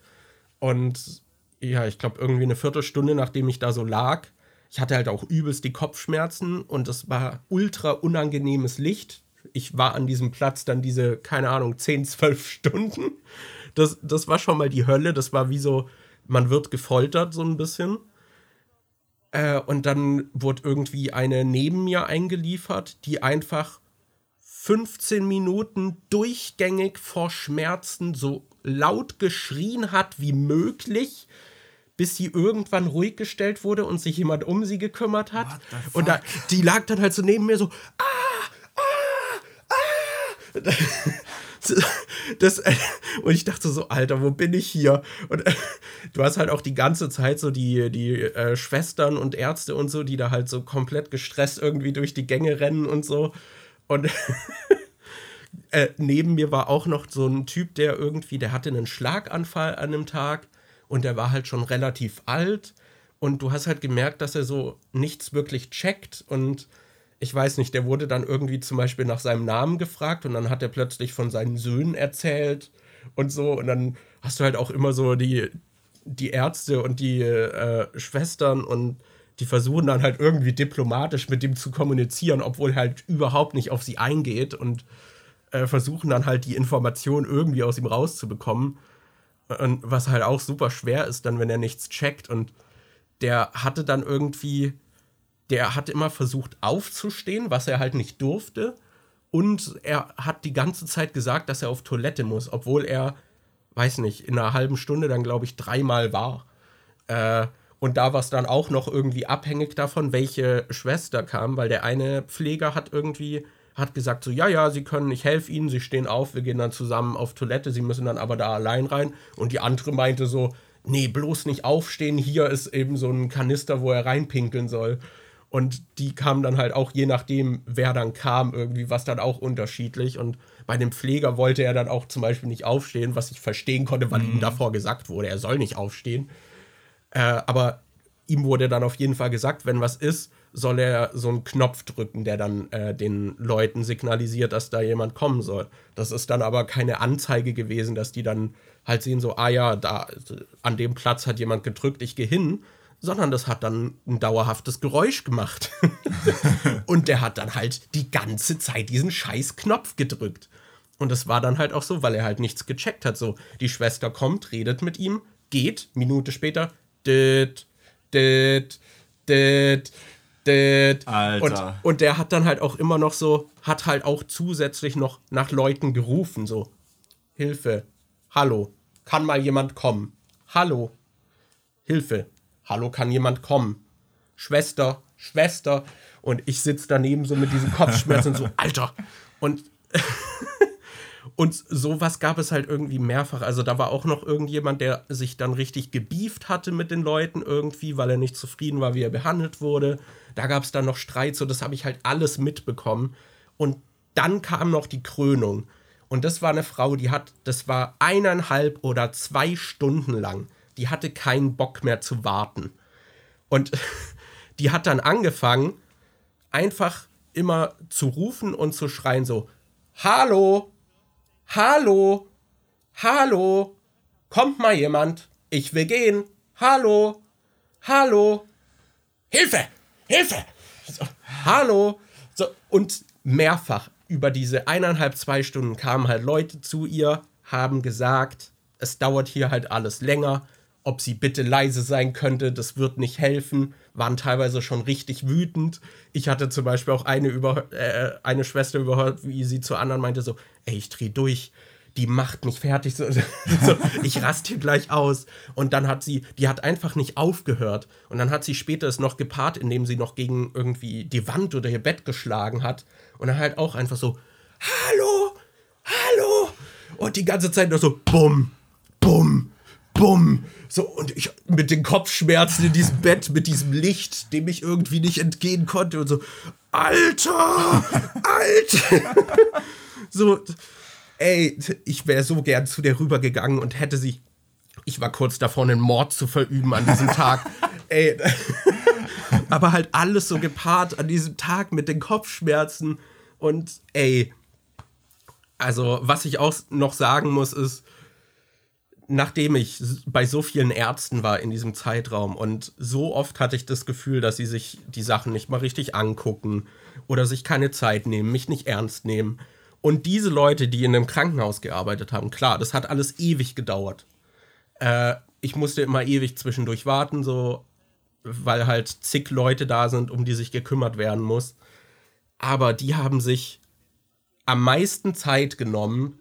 Und ja, ich glaube, irgendwie eine Viertelstunde, nachdem ich da so lag, ich hatte halt auch übelst die Kopfschmerzen und es war ultra unangenehmes Licht. Ich war an diesem Platz dann diese, keine Ahnung, 10, 12 Stunden. Das, das war schon mal die Hölle. Das war wie so, man wird gefoltert so ein bisschen. Äh, und dann wurde irgendwie eine neben mir eingeliefert, die einfach 15 Minuten durchgängig vor Schmerzen so laut geschrien hat wie möglich, bis sie irgendwann ruhig gestellt wurde und sich jemand um sie gekümmert hat. Und da, die lag dann halt so neben mir so, ah, ah, ah. das, und ich dachte so, Alter, wo bin ich hier? Und du hast halt auch die ganze Zeit so die, die äh, Schwestern und Ärzte und so, die da halt so komplett gestresst irgendwie durch die Gänge rennen und so. Und äh, neben mir war auch noch so ein Typ, der irgendwie, der hatte einen Schlaganfall an einem Tag und der war halt schon relativ alt. Und du hast halt gemerkt, dass er so nichts wirklich checkt und ich weiß nicht, der wurde dann irgendwie zum Beispiel nach seinem Namen gefragt und dann hat er plötzlich von seinen Söhnen erzählt und so. Und dann hast du halt auch immer so die, die Ärzte und die äh, Schwestern und die versuchen dann halt irgendwie diplomatisch mit dem zu kommunizieren, obwohl halt überhaupt nicht auf sie eingeht und äh, versuchen dann halt die Information irgendwie aus ihm rauszubekommen. Und was halt auch super schwer ist, dann, wenn er nichts checkt. Und der hatte dann irgendwie der hat immer versucht aufzustehen, was er halt nicht durfte. Und er hat die ganze Zeit gesagt, dass er auf Toilette muss, obwohl er, weiß nicht, in einer halben Stunde dann, glaube ich, dreimal war. Äh, und da war es dann auch noch irgendwie abhängig davon, welche Schwester kam, weil der eine Pfleger hat irgendwie hat gesagt so, ja, ja, sie können, ich helfe ihnen, sie stehen auf, wir gehen dann zusammen auf Toilette, sie müssen dann aber da allein rein. Und die andere meinte so, nee, bloß nicht aufstehen, hier ist eben so ein Kanister, wo er reinpinkeln soll. Und die kamen dann halt auch, je nachdem, wer dann kam, irgendwie, was dann auch unterschiedlich. Und bei dem Pfleger wollte er dann auch zum Beispiel nicht aufstehen, was ich verstehen konnte, weil mhm. ihm davor gesagt wurde, er soll nicht aufstehen. Äh, aber ihm wurde dann auf jeden Fall gesagt, wenn was ist, soll er so einen Knopf drücken, der dann äh, den Leuten signalisiert, dass da jemand kommen soll. Das ist dann aber keine Anzeige gewesen, dass die dann halt sehen, so, ah ja, da an dem Platz hat jemand gedrückt, ich gehe hin, sondern das hat dann ein dauerhaftes Geräusch gemacht. und der hat dann halt die ganze Zeit diesen scheiß Knopf gedrückt. Und das war dann halt auch so, weil er halt nichts gecheckt hat. So, die Schwester kommt, redet mit ihm, geht, Minute später, dit, dit, dit, dit. Alter. Und, und der hat dann halt auch immer noch so, hat halt auch zusätzlich noch nach Leuten gerufen, so, Hilfe, hallo, kann mal jemand kommen? Hallo, Hilfe, hallo, kann jemand kommen? Schwester, Schwester. Und ich sitze daneben so mit diesen Kopfschmerzen so, Alter. Und, und sowas gab es halt irgendwie mehrfach. Also da war auch noch irgendjemand, der sich dann richtig gebieft hatte mit den Leuten irgendwie, weil er nicht zufrieden war, wie er behandelt wurde. Da gab es dann noch Streit, so das habe ich halt alles mitbekommen. Und dann kam noch die Krönung. Und das war eine Frau, die hat, das war eineinhalb oder zwei Stunden lang die hatte keinen Bock mehr zu warten. Und die hat dann angefangen, einfach immer zu rufen und zu schreien so, Hallo, hallo, hallo, kommt mal jemand, ich will gehen, hallo, hallo, Hilfe, Hilfe, so, hallo. So, und mehrfach über diese eineinhalb, zwei Stunden kamen halt Leute zu ihr, haben gesagt, es dauert hier halt alles länger, ob sie bitte leise sein könnte, das wird nicht helfen, waren teilweise schon richtig wütend. Ich hatte zum Beispiel auch eine, über, äh, eine Schwester überhört, wie sie zu anderen meinte, so, ey, ich dreh durch, die macht mich fertig, so, so, ich raste hier gleich aus. Und dann hat sie, die hat einfach nicht aufgehört. Und dann hat sie später es noch gepaart, indem sie noch gegen irgendwie die Wand oder ihr Bett geschlagen hat. Und dann halt auch einfach so, hallo, hallo. Und die ganze Zeit nur so, bumm, bumm, bumm. So, und ich mit den Kopfschmerzen in diesem Bett, mit diesem Licht, dem ich irgendwie nicht entgehen konnte und so, Alter, Alter. so, ey, ich wäre so gern zu der rübergegangen und hätte sie, ich war kurz davor, einen Mord zu verüben an diesem Tag. ey, aber halt alles so gepaart an diesem Tag mit den Kopfschmerzen und ey, also was ich auch noch sagen muss ist, nachdem ich bei so vielen Ärzten war in diesem Zeitraum und so oft hatte ich das Gefühl, dass sie sich die Sachen nicht mal richtig angucken oder sich keine Zeit nehmen, mich nicht ernst nehmen. Und diese Leute, die in einem Krankenhaus gearbeitet haben, klar, das hat alles ewig gedauert. Äh, ich musste immer ewig zwischendurch warten, so, weil halt zig Leute da sind, um die sich gekümmert werden muss. Aber die haben sich am meisten Zeit genommen,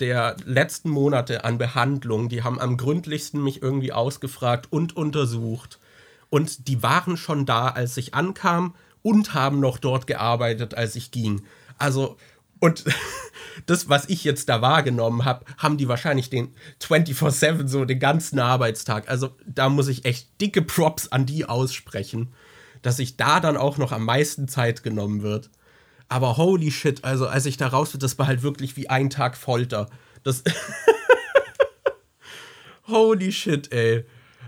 der letzten Monate an Behandlung, die haben am gründlichsten mich irgendwie ausgefragt und untersucht. Und die waren schon da, als ich ankam und haben noch dort gearbeitet, als ich ging. Also, und das, was ich jetzt da wahrgenommen habe, haben die wahrscheinlich den 24-7, so den ganzen Arbeitstag. Also, da muss ich echt dicke Props an die aussprechen, dass sich da dann auch noch am meisten Zeit genommen wird. Aber holy shit, also als ich da raus bin, das war halt wirklich wie ein Tag Folter. Das. holy shit, ey.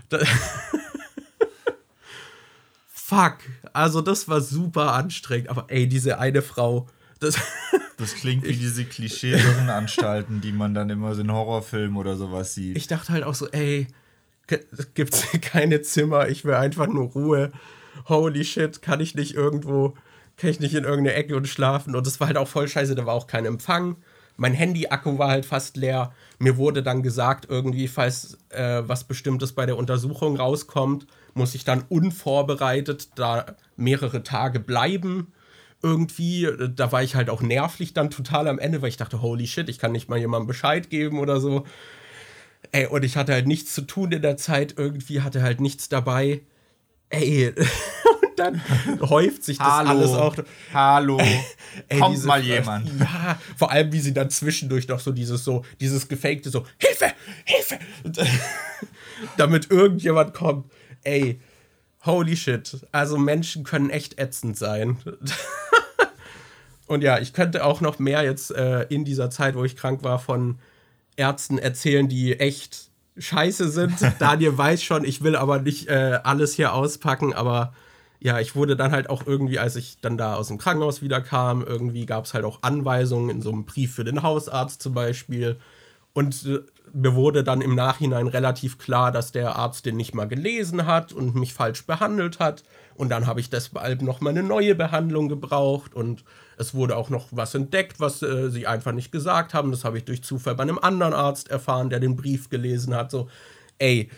Das Fuck. Also, das war super anstrengend. Aber ey, diese eine Frau. Das, das klingt wie diese Klischee-Irrenanstalten, die man dann immer so in Horrorfilmen oder sowas sieht. Ich dachte halt auch so, ey, gibt's keine Zimmer, ich will einfach nur Ruhe. Holy shit, kann ich nicht irgendwo kann ich nicht in irgendeine Ecke und schlafen. Und das war halt auch voll scheiße, da war auch kein Empfang. Mein Handy-Akku war halt fast leer. Mir wurde dann gesagt, irgendwie, falls äh, was Bestimmtes bei der Untersuchung rauskommt, muss ich dann unvorbereitet da mehrere Tage bleiben. Irgendwie, da war ich halt auch nervlich dann total am Ende, weil ich dachte, holy shit, ich kann nicht mal jemandem Bescheid geben oder so. Ey, und ich hatte halt nichts zu tun in der Zeit, irgendwie hatte halt nichts dabei. Ey, dann häuft sich das Hallo. alles auch. Hallo. Ey, Kommt diese, mal jemand. Ja, vor allem wie sie dann zwischendurch noch so dieses so, dieses gefakte so, Hilfe, Hilfe, damit irgendjemand kommt. Ey, holy shit. Also Menschen können echt ätzend sein. Und ja, ich könnte auch noch mehr jetzt äh, in dieser Zeit, wo ich krank war, von Ärzten erzählen, die echt scheiße sind. Daniel weiß schon, ich will aber nicht äh, alles hier auspacken, aber ja, ich wurde dann halt auch irgendwie, als ich dann da aus dem Krankenhaus wieder kam, irgendwie gab es halt auch Anweisungen in so einem Brief für den Hausarzt zum Beispiel. Und äh, mir wurde dann im Nachhinein relativ klar, dass der Arzt den nicht mal gelesen hat und mich falsch behandelt hat. Und dann habe ich deshalb noch mal eine neue Behandlung gebraucht und es wurde auch noch was entdeckt, was äh, sie einfach nicht gesagt haben. Das habe ich durch Zufall bei einem anderen Arzt erfahren, der den Brief gelesen hat. So, ey,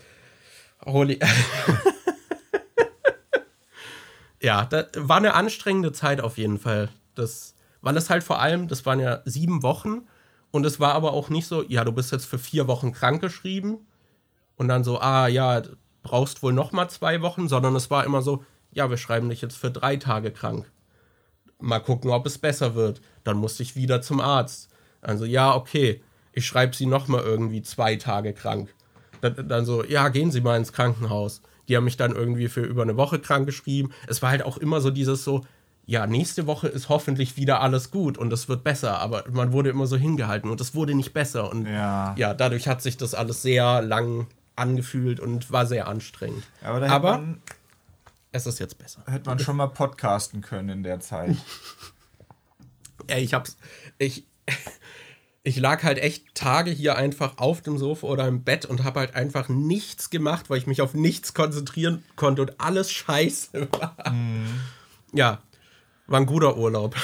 holy. ja, das war eine anstrengende Zeit auf jeden Fall. Das, weil es halt vor allem, das waren ja sieben Wochen und es war aber auch nicht so, ja, du bist jetzt für vier Wochen krankgeschrieben und dann so, ah ja, brauchst wohl noch mal zwei Wochen, sondern es war immer so, ja, wir schreiben dich jetzt für drei Tage krank. Mal gucken, ob es besser wird. Dann musste ich wieder zum Arzt. Also ja, okay, ich schreibe sie noch mal irgendwie zwei Tage krank. Dann, dann so, ja, gehen Sie mal ins Krankenhaus. Die haben mich dann irgendwie für über eine Woche krank geschrieben. Es war halt auch immer so dieses so, ja, nächste Woche ist hoffentlich wieder alles gut und es wird besser, aber man wurde immer so hingehalten und es wurde nicht besser und ja, ja dadurch hat sich das alles sehr lang angefühlt und war sehr anstrengend. Aber, aber man, es ist jetzt besser. Hätte man schon mal podcasten können in der Zeit. Ey, ich hab's, ich, ich lag halt echt Tage hier einfach auf dem Sofa oder im Bett und habe halt einfach nichts gemacht, weil ich mich auf nichts konzentrieren konnte und alles scheiße war. Mm. Ja, war ein guter Urlaub.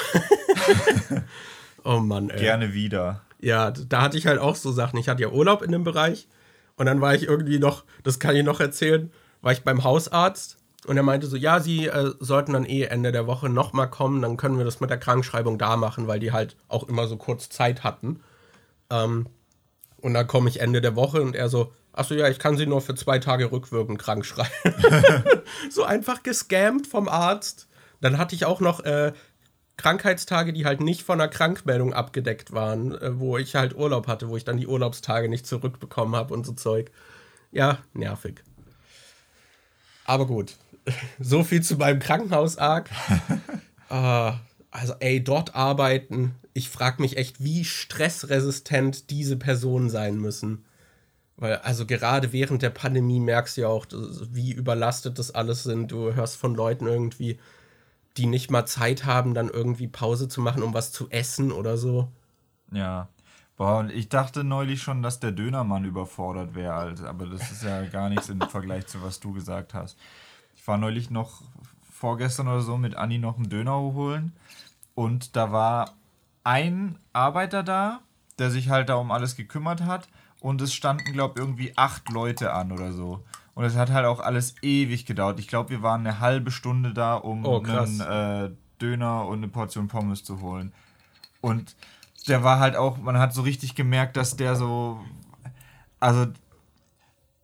oh Mann, ey. Gerne wieder. Ja, da hatte ich halt auch so Sachen. Ich hatte ja Urlaub in dem Bereich und dann war ich irgendwie noch, das kann ich noch erzählen, war ich beim Hausarzt und er meinte so, ja, sie äh, sollten dann eh Ende der Woche nochmal kommen, dann können wir das mit der Krankschreibung da machen, weil die halt auch immer so kurz Zeit hatten. Ähm, und dann komme ich Ende der Woche und er so, achso, ja, ich kann sie nur für zwei Tage rückwirkend krank schreiben. so einfach gescammt vom Arzt. Dann hatte ich auch noch äh, Krankheitstage, die halt nicht von einer Krankmeldung abgedeckt waren, äh, wo ich halt Urlaub hatte, wo ich dann die Urlaubstage nicht zurückbekommen habe und so Zeug. Ja, nervig. Aber gut. so viel zu meinem Krankenhausarg. äh, also, ey, dort arbeiten, ich frage mich echt, wie stressresistent diese Personen sein müssen. Weil, also gerade während der Pandemie merkst du ja auch, wie überlastet das alles sind. Du hörst von Leuten irgendwie, die nicht mal Zeit haben, dann irgendwie Pause zu machen, um was zu essen oder so. Ja. Boah, und ich dachte neulich schon, dass der Dönermann überfordert wäre, aber das ist ja gar nichts im Vergleich zu was du gesagt hast. Ich war neulich noch vorgestern oder so mit Anni noch einen Döner holen und da war ein Arbeiter da, der sich halt da um alles gekümmert hat und es standen, glaube ich, irgendwie acht Leute an oder so. Und es hat halt auch alles ewig gedauert. Ich glaube, wir waren eine halbe Stunde da, um oh, einen äh, Döner und eine Portion Pommes zu holen. Und der war halt auch, man hat so richtig gemerkt, dass der so. Also,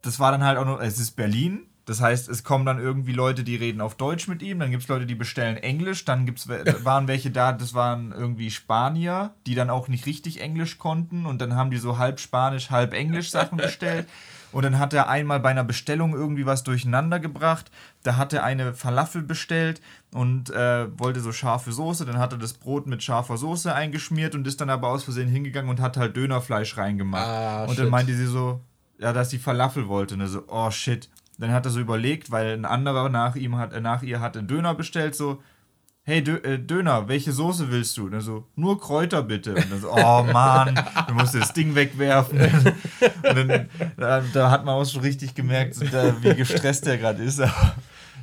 das war dann halt auch nur, es ist Berlin, das heißt, es kommen dann irgendwie Leute, die reden auf Deutsch mit ihm, dann gibt es Leute, die bestellen Englisch, dann gibt's, waren welche da, das waren irgendwie Spanier, die dann auch nicht richtig Englisch konnten und dann haben die so halb Spanisch, halb Englisch Sachen bestellt. Und dann hat er einmal bei einer Bestellung irgendwie was durcheinander gebracht. Da hat er eine Falafel bestellt und äh, wollte so scharfe Soße. Dann hat er das Brot mit scharfer Soße eingeschmiert und ist dann aber aus Versehen hingegangen und hat halt Dönerfleisch reingemacht. Ah, und shit. dann meinte sie so, ja, dass sie Falafel wollte. Und er so, oh shit. Dann hat er so überlegt, weil ein anderer nach ihm hat, äh, nach ihr hat einen Döner bestellt, so, hey Dö äh, Döner, welche Soße willst du? Und er so, nur Kräuter bitte. Und dann so, oh Mann, du musst das Ding wegwerfen. Und dann, da, da, hat man auch schon richtig gemerkt, wie gestresst der gerade ist.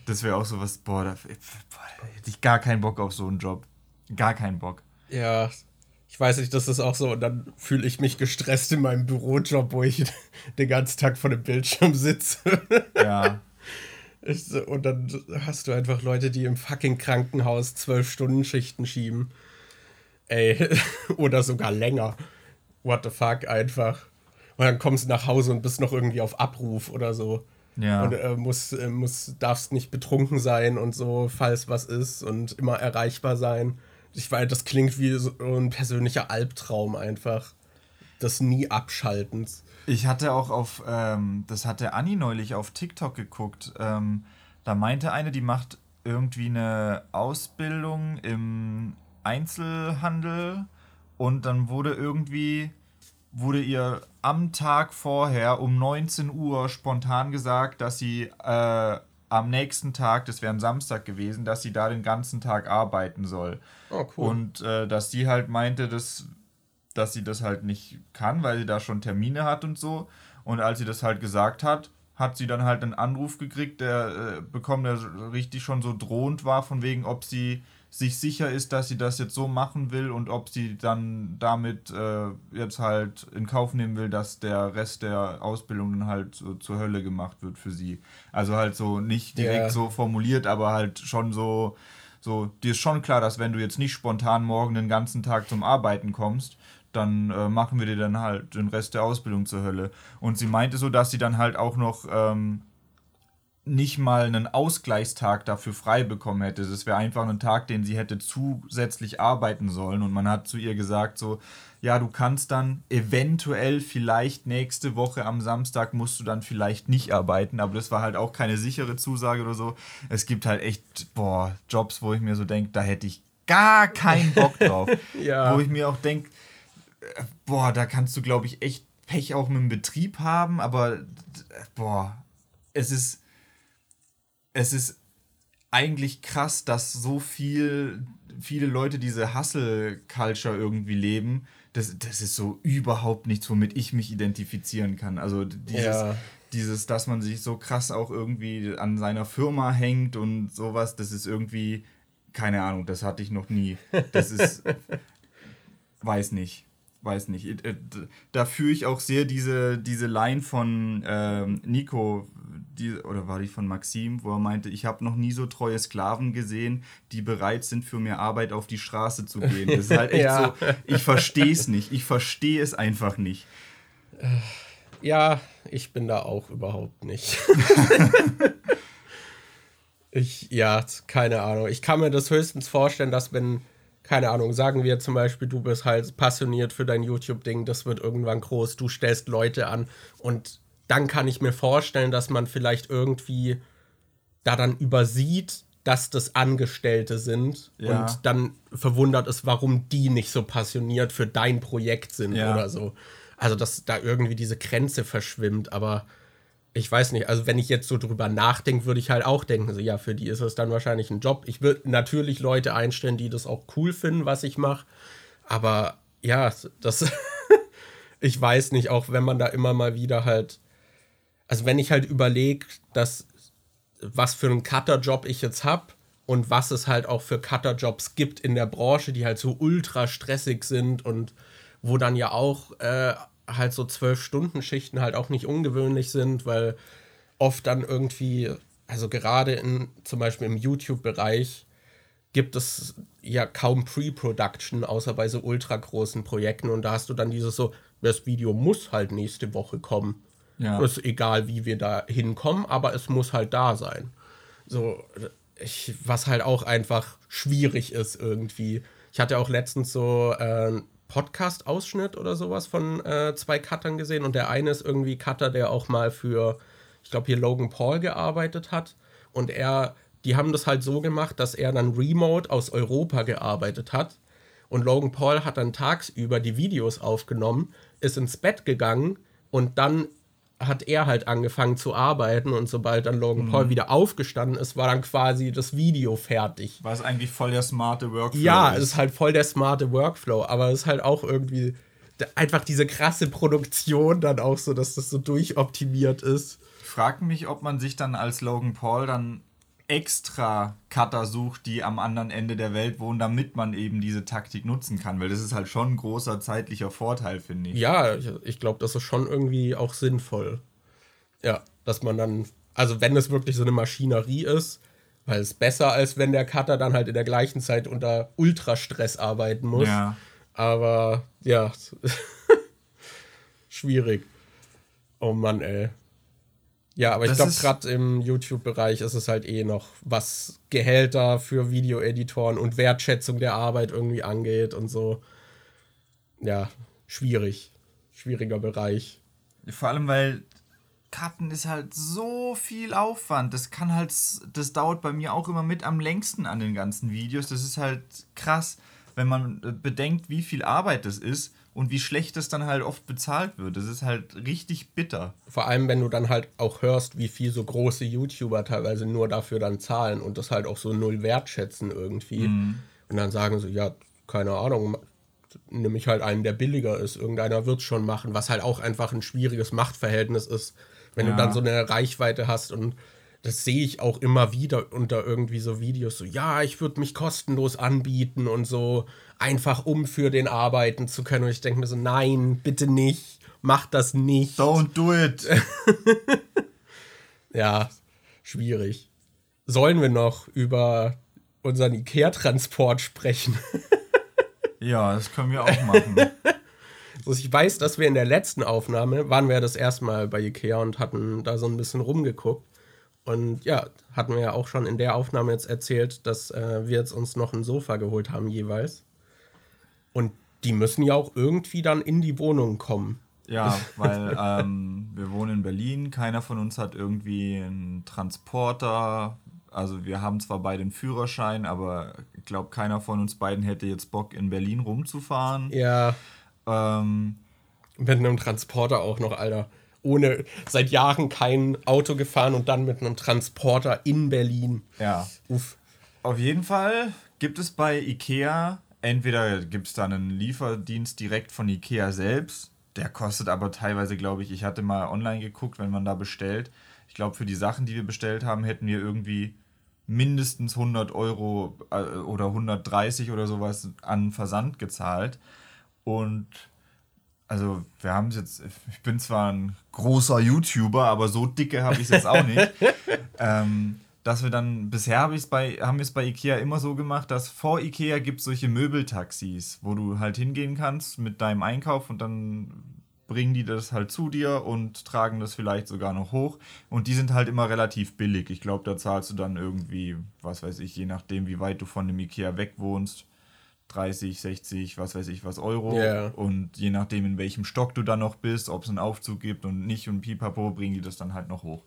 das wäre auch so was, boah, da, boah, hätte ich gar keinen Bock auf so einen Job. Gar keinen Bock. Ja, ich weiß nicht, das ist auch so. Und dann fühle ich mich gestresst in meinem Bürojob, wo ich den ganzen Tag vor dem Bildschirm sitze. Ja. Und dann hast du einfach Leute, die im fucking Krankenhaus zwölf Stunden Schichten schieben. Ey, oder sogar länger. What the fuck, einfach. Und dann kommst du nach Hause und bist noch irgendwie auf Abruf oder so. Ja. Und äh, muss, äh, muss, darfst nicht betrunken sein und so, falls was ist und immer erreichbar sein. Ich weiß, das klingt wie so ein persönlicher Albtraum einfach. Des nie Abschaltens. Ich hatte auch auf, ähm, das hatte Anni neulich auf TikTok geguckt. Ähm, da meinte eine, die macht irgendwie eine Ausbildung im Einzelhandel und dann wurde irgendwie wurde ihr am Tag vorher um 19 Uhr spontan gesagt, dass sie äh, am nächsten Tag, das wäre ein Samstag gewesen, dass sie da den ganzen Tag arbeiten soll. Oh, cool. Und äh, dass sie halt meinte, dass, dass sie das halt nicht kann, weil sie da schon Termine hat und so. Und als sie das halt gesagt hat, hat sie dann halt einen Anruf gekriegt, der äh, bekommen, der richtig schon so drohend war, von wegen, ob sie sich sicher ist, dass sie das jetzt so machen will und ob sie dann damit äh, jetzt halt in Kauf nehmen will, dass der Rest der Ausbildung dann halt so zur Hölle gemacht wird für sie. Also halt so nicht direkt yeah. so formuliert, aber halt schon so, so, dir ist schon klar, dass wenn du jetzt nicht spontan morgen den ganzen Tag zum Arbeiten kommst, dann äh, machen wir dir dann halt den Rest der Ausbildung zur Hölle. Und sie meinte so, dass sie dann halt auch noch ähm, nicht mal einen Ausgleichstag dafür frei bekommen hätte. Das wäre einfach ein Tag, den sie hätte zusätzlich arbeiten sollen. Und man hat zu ihr gesagt, so, ja, du kannst dann eventuell vielleicht nächste Woche am Samstag musst du dann vielleicht nicht arbeiten, aber das war halt auch keine sichere Zusage oder so. Es gibt halt echt, boah, Jobs, wo ich mir so denke, da hätte ich gar keinen Bock drauf. ja. Wo ich mir auch denke, äh, boah, da kannst du, glaube ich, echt Pech auch mit dem Betrieb haben, aber boah, es ist es ist eigentlich krass, dass so viel, viele Leute diese Hustle-Culture irgendwie leben. Das, das ist so überhaupt nichts, womit ich mich identifizieren kann. Also dieses, ja. dieses, dass man sich so krass auch irgendwie an seiner Firma hängt und sowas, das ist irgendwie, keine Ahnung, das hatte ich noch nie. Das ist, weiß nicht weiß nicht. Äh, da führe ich auch sehr diese, diese Line von ähm, Nico, die, oder war die von Maxim, wo er meinte, ich habe noch nie so treue Sklaven gesehen, die bereit sind, für mehr Arbeit auf die Straße zu gehen. Das ist halt echt ja. so, ich verstehe es nicht. Ich verstehe es einfach nicht. Ja, ich bin da auch überhaupt nicht. ich, ja, keine Ahnung. Ich kann mir das höchstens vorstellen, dass wenn keine Ahnung, sagen wir zum Beispiel, du bist halt passioniert für dein YouTube-Ding, das wird irgendwann groß, du stellst Leute an und dann kann ich mir vorstellen, dass man vielleicht irgendwie da dann übersieht, dass das Angestellte sind ja. und dann verwundert ist, warum die nicht so passioniert für dein Projekt sind ja. oder so. Also, dass da irgendwie diese Grenze verschwimmt, aber ich weiß nicht, also wenn ich jetzt so drüber nachdenke, würde ich halt auch denken, so, ja, für die ist es dann wahrscheinlich ein Job. Ich würde natürlich Leute einstellen, die das auch cool finden, was ich mache. Aber ja, das, ich weiß nicht, auch wenn man da immer mal wieder halt, also wenn ich halt überlege, dass, was für einen Cutter-Job ich jetzt habe und was es halt auch für Cutter-Jobs gibt in der Branche, die halt so ultra stressig sind und wo dann ja auch äh, halt so zwölf Stunden Schichten halt auch nicht ungewöhnlich sind, weil oft dann irgendwie, also gerade in zum Beispiel im YouTube-Bereich gibt es ja kaum Pre-Production, außer bei so ultra großen Projekten und da hast du dann dieses so, das Video muss halt nächste Woche kommen. Ja. Ist egal, wie wir da hinkommen, aber es muss halt da sein. So, ich, was halt auch einfach schwierig ist irgendwie. Ich hatte auch letztens so äh, Podcast-Ausschnitt oder sowas von äh, zwei Cuttern gesehen. Und der eine ist irgendwie Cutter, der auch mal für, ich glaube, hier Logan Paul gearbeitet hat. Und er, die haben das halt so gemacht, dass er dann remote aus Europa gearbeitet hat. Und Logan Paul hat dann tagsüber die Videos aufgenommen, ist ins Bett gegangen und dann hat er halt angefangen zu arbeiten und sobald dann Logan mhm. Paul wieder aufgestanden ist, war dann quasi das Video fertig. Was eigentlich voll der smarte Workflow ja, ist. Ja, es ist halt voll der smarte Workflow, aber es ist halt auch irgendwie einfach diese krasse Produktion dann auch so, dass das so durchoptimiert ist. Ich frage mich, ob man sich dann als Logan Paul dann extra Cutter sucht, die am anderen Ende der Welt wohnen, damit man eben diese Taktik nutzen kann, weil das ist halt schon ein großer zeitlicher Vorteil, finde ich. Ja, ich, ich glaube, das ist schon irgendwie auch sinnvoll. Ja, dass man dann, also wenn es wirklich so eine Maschinerie ist, weil es besser als wenn der Cutter dann halt in der gleichen Zeit unter Ultrastress arbeiten muss. Ja. Aber ja, schwierig. Oh Mann, ey. Ja, aber ich glaube, gerade im YouTube-Bereich ist es halt eh noch, was Gehälter für Videoeditoren und Wertschätzung der Arbeit irgendwie angeht und so. Ja, schwierig. Schwieriger Bereich. Vor allem, weil Cutten ist halt so viel Aufwand. Das kann halt, das dauert bei mir auch immer mit am längsten an den ganzen Videos. Das ist halt krass, wenn man äh, bedenkt, wie viel Arbeit das ist und wie schlecht das dann halt oft bezahlt wird. Das ist halt richtig bitter. Vor allem, wenn du dann halt auch hörst, wie viel so große YouTuber teilweise nur dafür dann zahlen und das halt auch so null wertschätzen irgendwie. Mhm. Und dann sagen so, ja, keine Ahnung, nehme ich halt einen, der billiger ist. Irgendeiner wird es schon machen, was halt auch einfach ein schwieriges Machtverhältnis ist, wenn ja. du dann so eine Reichweite hast und das sehe ich auch immer wieder unter irgendwie so Videos, so, ja, ich würde mich kostenlos anbieten und so, einfach um für den arbeiten zu können. Und ich denke mir so, nein, bitte nicht, mach das nicht. Don't do it. ja, schwierig. Sollen wir noch über unseren Ikea-Transport sprechen? ja, das können wir auch machen. Also ich weiß, dass wir in der letzten Aufnahme waren wir das erste Mal bei Ikea und hatten da so ein bisschen rumgeguckt. Und ja, hatten wir ja auch schon in der Aufnahme jetzt erzählt, dass äh, wir jetzt uns noch ein Sofa geholt haben jeweils. Und die müssen ja auch irgendwie dann in die Wohnung kommen. Ja, weil ähm, wir wohnen in Berlin, keiner von uns hat irgendwie einen Transporter. Also wir haben zwar beide einen Führerschein, aber ich glaube, keiner von uns beiden hätte jetzt Bock, in Berlin rumzufahren. Ja. Ähm, mit einem Transporter auch noch, Alter. Ohne seit Jahren kein Auto gefahren und dann mit einem Transporter in Berlin. Ja. Uff. Auf jeden Fall gibt es bei IKEA entweder gibt es da einen Lieferdienst direkt von Ikea selbst, der kostet aber teilweise, glaube ich, ich hatte mal online geguckt, wenn man da bestellt. Ich glaube, für die Sachen, die wir bestellt haben, hätten wir irgendwie mindestens 100 Euro äh, oder 130 oder sowas an Versand gezahlt. Und also wir haben es jetzt, ich bin zwar ein großer YouTuber, aber so dicke habe ich es jetzt auch nicht. ähm, dass wir dann, bisher hab ich's bei, haben wir es bei Ikea immer so gemacht, dass vor Ikea gibt es solche Möbeltaxis, wo du halt hingehen kannst mit deinem Einkauf und dann bringen die das halt zu dir und tragen das vielleicht sogar noch hoch. Und die sind halt immer relativ billig. Ich glaube, da zahlst du dann irgendwie, was weiß ich, je nachdem, wie weit du von dem Ikea weg wohnst, 30, 60, was weiß ich, was Euro. Yeah. Und je nachdem, in welchem Stock du dann noch bist, ob es einen Aufzug gibt und nicht und pipapo, bringen die das dann halt noch hoch.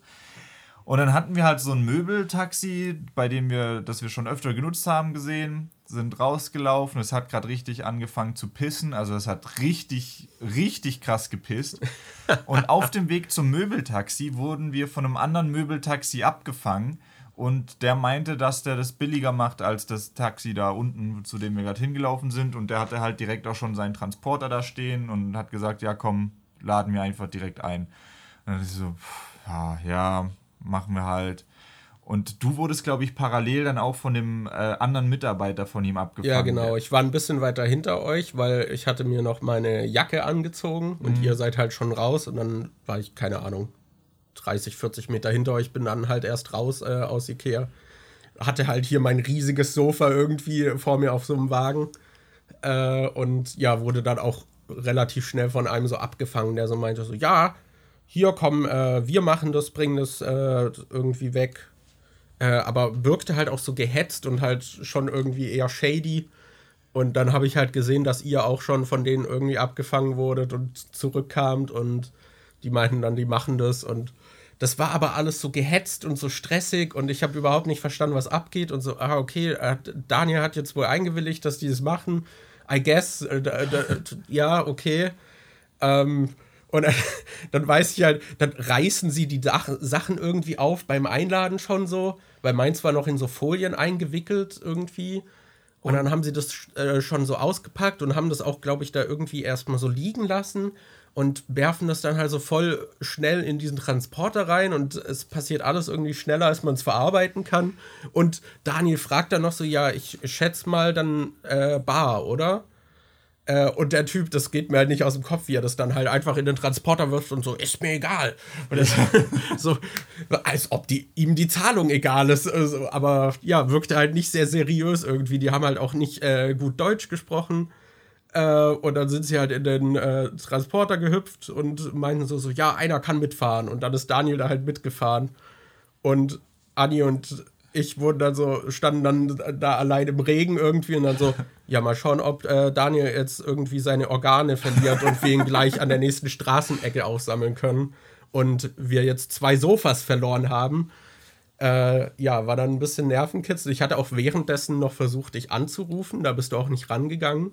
Und dann hatten wir halt so ein Möbeltaxi, bei dem wir, das wir schon öfter genutzt haben, gesehen, sind rausgelaufen. Es hat gerade richtig angefangen zu pissen. Also es hat richtig, richtig krass gepisst. Und auf dem Weg zum Möbeltaxi wurden wir von einem anderen Möbeltaxi abgefangen. Und der meinte, dass der das billiger macht als das Taxi da unten, zu dem wir gerade hingelaufen sind. Und der hatte halt direkt auch schon seinen Transporter da stehen und hat gesagt, ja komm, laden wir einfach direkt ein. Und dann ist so, ja, ja, machen wir halt. Und du wurdest, glaube ich, parallel dann auch von dem äh, anderen Mitarbeiter von ihm abgefangen. Ja, genau. Ich war ein bisschen weiter hinter euch, weil ich hatte mir noch meine Jacke angezogen und mhm. ihr seid halt schon raus und dann war ich, keine Ahnung, 30, 40 Meter hinter euch, bin dann halt erst raus äh, aus Ikea. Hatte halt hier mein riesiges Sofa irgendwie vor mir auf so einem Wagen. Äh, und ja, wurde dann auch relativ schnell von einem so abgefangen, der so meinte so, ja, hier komm, äh, wir machen das, bringen das äh, irgendwie weg. Äh, aber wirkte halt auch so gehetzt und halt schon irgendwie eher shady. Und dann habe ich halt gesehen, dass ihr auch schon von denen irgendwie abgefangen wurdet und zurückkamt und die meinten dann, die machen das und das war aber alles so gehetzt und so stressig und ich habe überhaupt nicht verstanden, was abgeht und so, ah, okay, Daniel hat jetzt wohl eingewilligt, dass die das machen. I guess, äh, ja, okay. Ähm, und dann, dann weiß ich halt, dann reißen sie die Sachen irgendwie auf beim Einladen schon so, weil meins war noch in so Folien eingewickelt irgendwie. Und dann haben sie das äh, schon so ausgepackt und haben das auch, glaube ich, da irgendwie erstmal so liegen lassen und werfen das dann halt so voll schnell in diesen Transporter rein und es passiert alles irgendwie schneller, als man es verarbeiten kann. Und Daniel fragt dann noch so: Ja, ich schätze mal dann äh, Bar, oder? Äh, und der Typ, das geht mir halt nicht aus dem Kopf, wie er das dann halt einfach in den Transporter wirft und so, ist mir egal. Und das, so, als ob die, ihm die Zahlung egal ist. Also, aber ja, wirkte halt nicht sehr seriös irgendwie. Die haben halt auch nicht äh, gut Deutsch gesprochen. Äh, und dann sind sie halt in den äh, Transporter gehüpft und meinten so, so, ja, einer kann mitfahren. Und dann ist Daniel da halt mitgefahren. Und Anni und ich wurden dann so, standen dann da allein im Regen irgendwie und dann so, ja, mal schauen, ob äh, Daniel jetzt irgendwie seine Organe verliert und wir ihn gleich an der nächsten Straßenecke aufsammeln können. Und wir jetzt zwei Sofas verloren haben. Äh, ja, war dann ein bisschen Nervenkitzel. Ich hatte auch währenddessen noch versucht, dich anzurufen. Da bist du auch nicht rangegangen.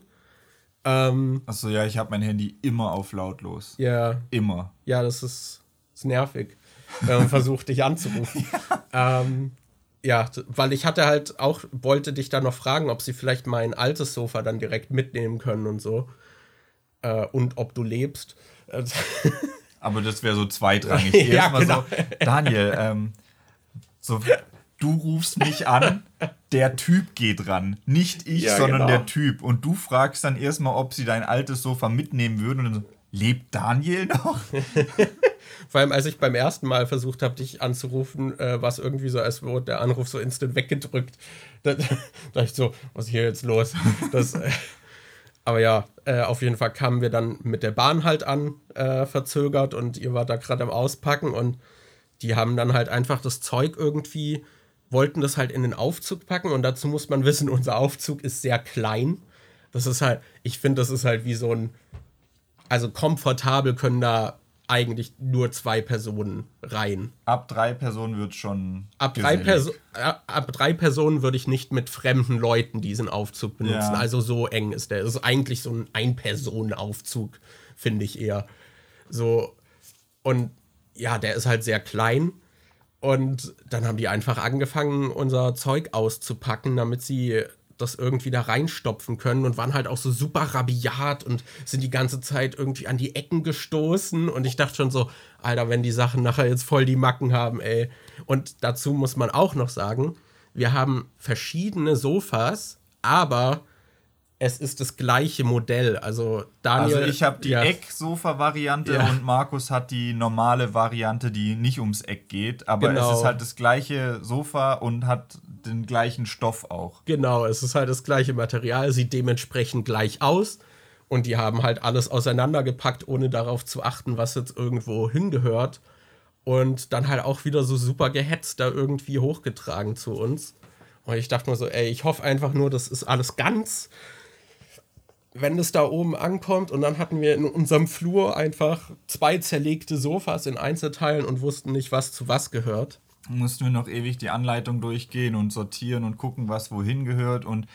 Ähm, Achso, ja, ich habe mein Handy immer auf lautlos. Ja. Immer. Ja, das ist, ist nervig, wenn man versucht, dich anzurufen. ja. Ähm, ja, weil ich hatte halt auch, wollte dich dann noch fragen, ob sie vielleicht mein altes Sofa dann direkt mitnehmen können und so. Äh, und ob du lebst. Aber das wäre so zweitrangig. ja, Erstmal genau. so, Daniel, ähm, so, du rufst mich an, der Typ geht ran. Nicht ich, ja, sondern genau. der Typ. Und du fragst dann erstmal, ob sie dein altes Sofa mitnehmen würden. Und dann so, lebt Daniel noch? Vor allem, als ich beim ersten Mal versucht habe, dich anzurufen, äh, war es irgendwie so, als wurde der Anruf so instant weggedrückt. Da dachte ich so, was ist hier jetzt los? Das, äh, aber ja, äh, auf jeden Fall kamen wir dann mit der Bahn halt an, äh, verzögert und ihr wart da gerade am Auspacken und die haben dann halt einfach das Zeug irgendwie, wollten das halt in den Aufzug packen und dazu muss man wissen, unser Aufzug ist sehr klein. Das ist halt, ich finde, das ist halt wie so ein, also komfortabel können da eigentlich nur zwei Personen rein. Ab drei Personen wird schon. Ab drei, Perso äh, ab drei Personen würde ich nicht mit fremden Leuten diesen Aufzug benutzen. Ja. Also so eng ist der. Das ist eigentlich so ein Ein-Personen-Aufzug, finde ich eher. So. Und ja, der ist halt sehr klein. Und dann haben die einfach angefangen, unser Zeug auszupacken, damit sie das irgendwie da reinstopfen können und waren halt auch so super rabiat und sind die ganze Zeit irgendwie an die Ecken gestoßen und ich dachte schon so, Alter, wenn die Sachen nachher jetzt voll die Macken haben, ey. Und dazu muss man auch noch sagen, wir haben verschiedene Sofas, aber es ist das gleiche Modell. Also Daniel. Also ich habe die ja. Ecksofa-Variante ja. und Markus hat die normale Variante, die nicht ums Eck geht. Aber genau. es ist halt das gleiche Sofa und hat den gleichen Stoff auch. Genau, es ist halt das gleiche Material, sieht dementsprechend gleich aus. Und die haben halt alles auseinandergepackt, ohne darauf zu achten, was jetzt irgendwo hingehört. Und dann halt auch wieder so super gehetzt da irgendwie hochgetragen zu uns. Und ich dachte mir so, ey, ich hoffe einfach nur, das ist alles ganz wenn es da oben ankommt und dann hatten wir in unserem Flur einfach zwei zerlegte Sofas in Einzelteilen und wussten nicht, was zu was gehört. Mussten wir noch ewig die Anleitung durchgehen und sortieren und gucken, was wohin gehört. Und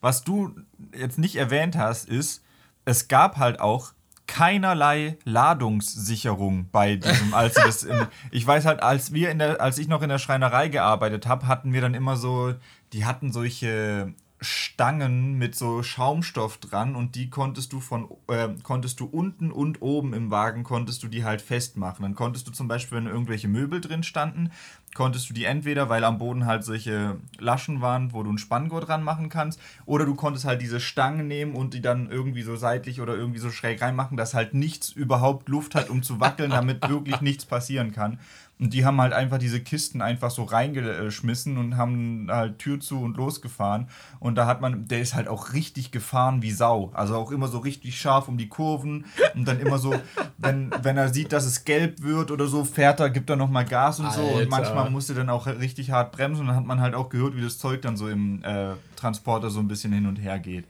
was du jetzt nicht erwähnt hast, ist, es gab halt auch keinerlei Ladungssicherung bei diesem, als das in, ich weiß halt, als wir in der, als ich noch in der Schreinerei gearbeitet habe, hatten wir dann immer so, die hatten solche Stangen mit so Schaumstoff dran und die konntest du von äh, konntest du unten und oben im Wagen konntest du die halt festmachen. Dann konntest du zum Beispiel, wenn irgendwelche Möbel drin standen, konntest du die entweder, weil am Boden halt solche Laschen waren, wo du ein Spanngurt dran machen kannst, oder du konntest halt diese Stangen nehmen und die dann irgendwie so seitlich oder irgendwie so schräg reinmachen, dass halt nichts überhaupt Luft hat, um zu wackeln, damit wirklich nichts passieren kann. Und die haben halt einfach diese Kisten einfach so reingeschmissen und haben halt Tür zu und losgefahren. Und da hat man, der ist halt auch richtig gefahren wie Sau. Also auch immer so richtig scharf um die Kurven. Und dann immer so, wenn, wenn er sieht, dass es gelb wird oder so, fährt er, gibt er nochmal Gas und Alter. so. Und manchmal musste dann auch richtig hart bremsen. Und dann hat man halt auch gehört, wie das Zeug dann so im äh, Transporter so ein bisschen hin und her geht.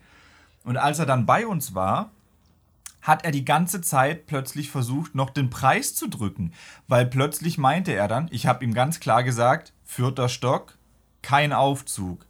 Und als er dann bei uns war, hat er die ganze Zeit plötzlich versucht, noch den Preis zu drücken. Weil plötzlich meinte er dann, ich habe ihm ganz klar gesagt, vierter Stock, kein Aufzug.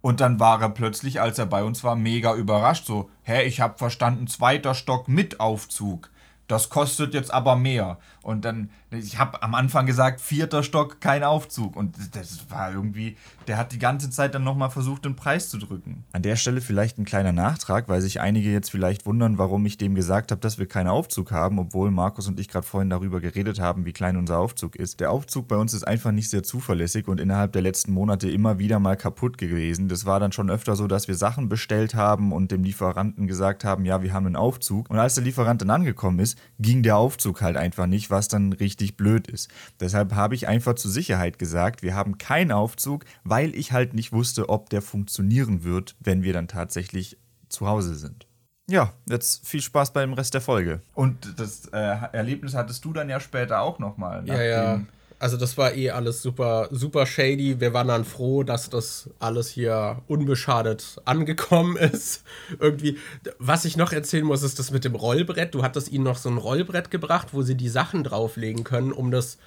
Und dann war er plötzlich, als er bei uns war, mega überrascht. So, hä, ich habe verstanden, zweiter Stock mit Aufzug das kostet jetzt aber mehr. Und dann, ich habe am Anfang gesagt, vierter Stock, kein Aufzug. Und das war irgendwie, der hat die ganze Zeit dann nochmal versucht, den Preis zu drücken. An der Stelle vielleicht ein kleiner Nachtrag, weil sich einige jetzt vielleicht wundern, warum ich dem gesagt habe, dass wir keinen Aufzug haben, obwohl Markus und ich gerade vorhin darüber geredet haben, wie klein unser Aufzug ist. Der Aufzug bei uns ist einfach nicht sehr zuverlässig und innerhalb der letzten Monate immer wieder mal kaputt gewesen. Das war dann schon öfter so, dass wir Sachen bestellt haben und dem Lieferanten gesagt haben, ja, wir haben einen Aufzug. Und als der Lieferant dann angekommen ist, ging der Aufzug halt einfach nicht, was dann richtig blöd ist. Deshalb habe ich einfach zur Sicherheit gesagt, wir haben keinen Aufzug, weil ich halt nicht wusste, ob der funktionieren wird, wenn wir dann tatsächlich zu Hause sind. Ja, jetzt viel Spaß beim Rest der Folge. Und das äh, Erlebnis hattest du dann ja später auch nochmal. Ja, ja. Also das war eh alles super, super shady. Wir waren dann froh, dass das alles hier unbeschadet angekommen ist. Irgendwie, was ich noch erzählen muss, ist das mit dem Rollbrett. Du hattest ihnen noch so ein Rollbrett gebracht, wo sie die Sachen drauflegen können, um das.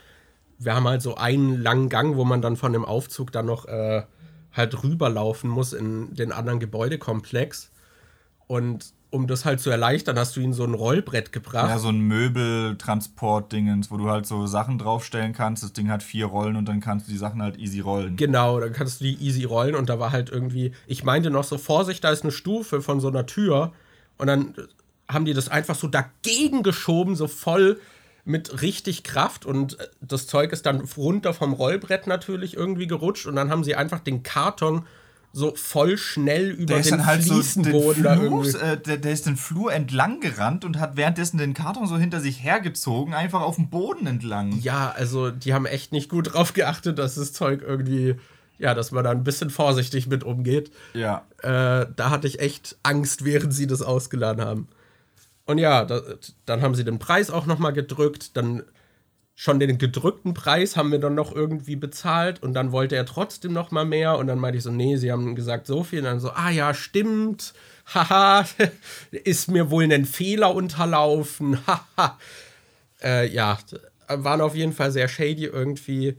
Wir haben halt so einen langen Gang, wo man dann von dem Aufzug dann noch äh, halt rüberlaufen muss in den anderen Gebäudekomplex. Und um das halt zu erleichtern, hast du ihnen so ein Rollbrett gebracht. Ja, so ein Möbeltransport-Dingens, wo du halt so Sachen draufstellen kannst. Das Ding hat vier Rollen und dann kannst du die Sachen halt easy rollen. Genau, dann kannst du die easy rollen und da war halt irgendwie, ich meinte noch so, Vorsicht, da ist eine Stufe von so einer Tür und dann haben die das einfach so dagegen geschoben, so voll mit richtig Kraft und das Zeug ist dann runter vom Rollbrett natürlich irgendwie gerutscht und dann haben sie einfach den Karton so voll schnell über der den halt Fliesenboden so den Flur, äh, der, der, ist den Flur entlang gerannt und hat währenddessen den Karton so hinter sich hergezogen, einfach auf dem Boden entlang. Ja, also die haben echt nicht gut drauf geachtet, dass das Zeug irgendwie, ja, dass man da ein bisschen vorsichtig mit umgeht. Ja. Äh, da hatte ich echt Angst, während sie das ausgeladen haben. Und ja, da, dann haben sie den Preis auch noch mal gedrückt, dann schon den gedrückten Preis haben wir dann noch irgendwie bezahlt und dann wollte er trotzdem noch mal mehr und dann meinte ich so, nee, sie haben gesagt so viel und dann so, ah ja, stimmt, haha, ist mir wohl ein Fehler unterlaufen, haha. äh, ja, waren auf jeden Fall sehr shady irgendwie.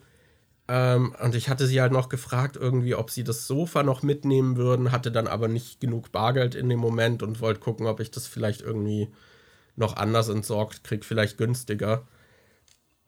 Ähm, und ich hatte sie halt noch gefragt, irgendwie, ob sie das Sofa noch mitnehmen würden, hatte dann aber nicht genug Bargeld in dem Moment und wollte gucken, ob ich das vielleicht irgendwie noch anders entsorgt kriege, vielleicht günstiger.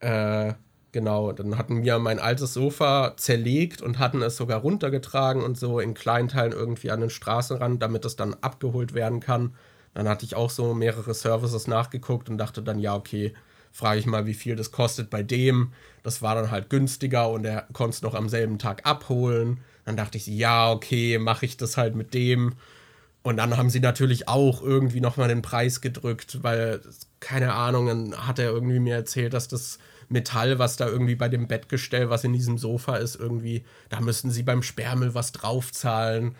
Äh, genau, dann hatten wir mein altes Sofa zerlegt und hatten es sogar runtergetragen und so in kleinen Teilen irgendwie an den Straßenrand, damit es dann abgeholt werden kann. Dann hatte ich auch so mehrere Services nachgeguckt und dachte dann, ja, okay, frage ich mal, wie viel das kostet bei dem. Das war dann halt günstiger und er konnte es noch am selben Tag abholen. Dann dachte ich, ja, okay, mache ich das halt mit dem. Und dann haben sie natürlich auch irgendwie nochmal den Preis gedrückt, weil, keine Ahnung, dann hat er irgendwie mir erzählt, dass das Metall, was da irgendwie bei dem Bettgestell, was in diesem Sofa ist, irgendwie, da müssen sie beim Sperrmüll was draufzahlen.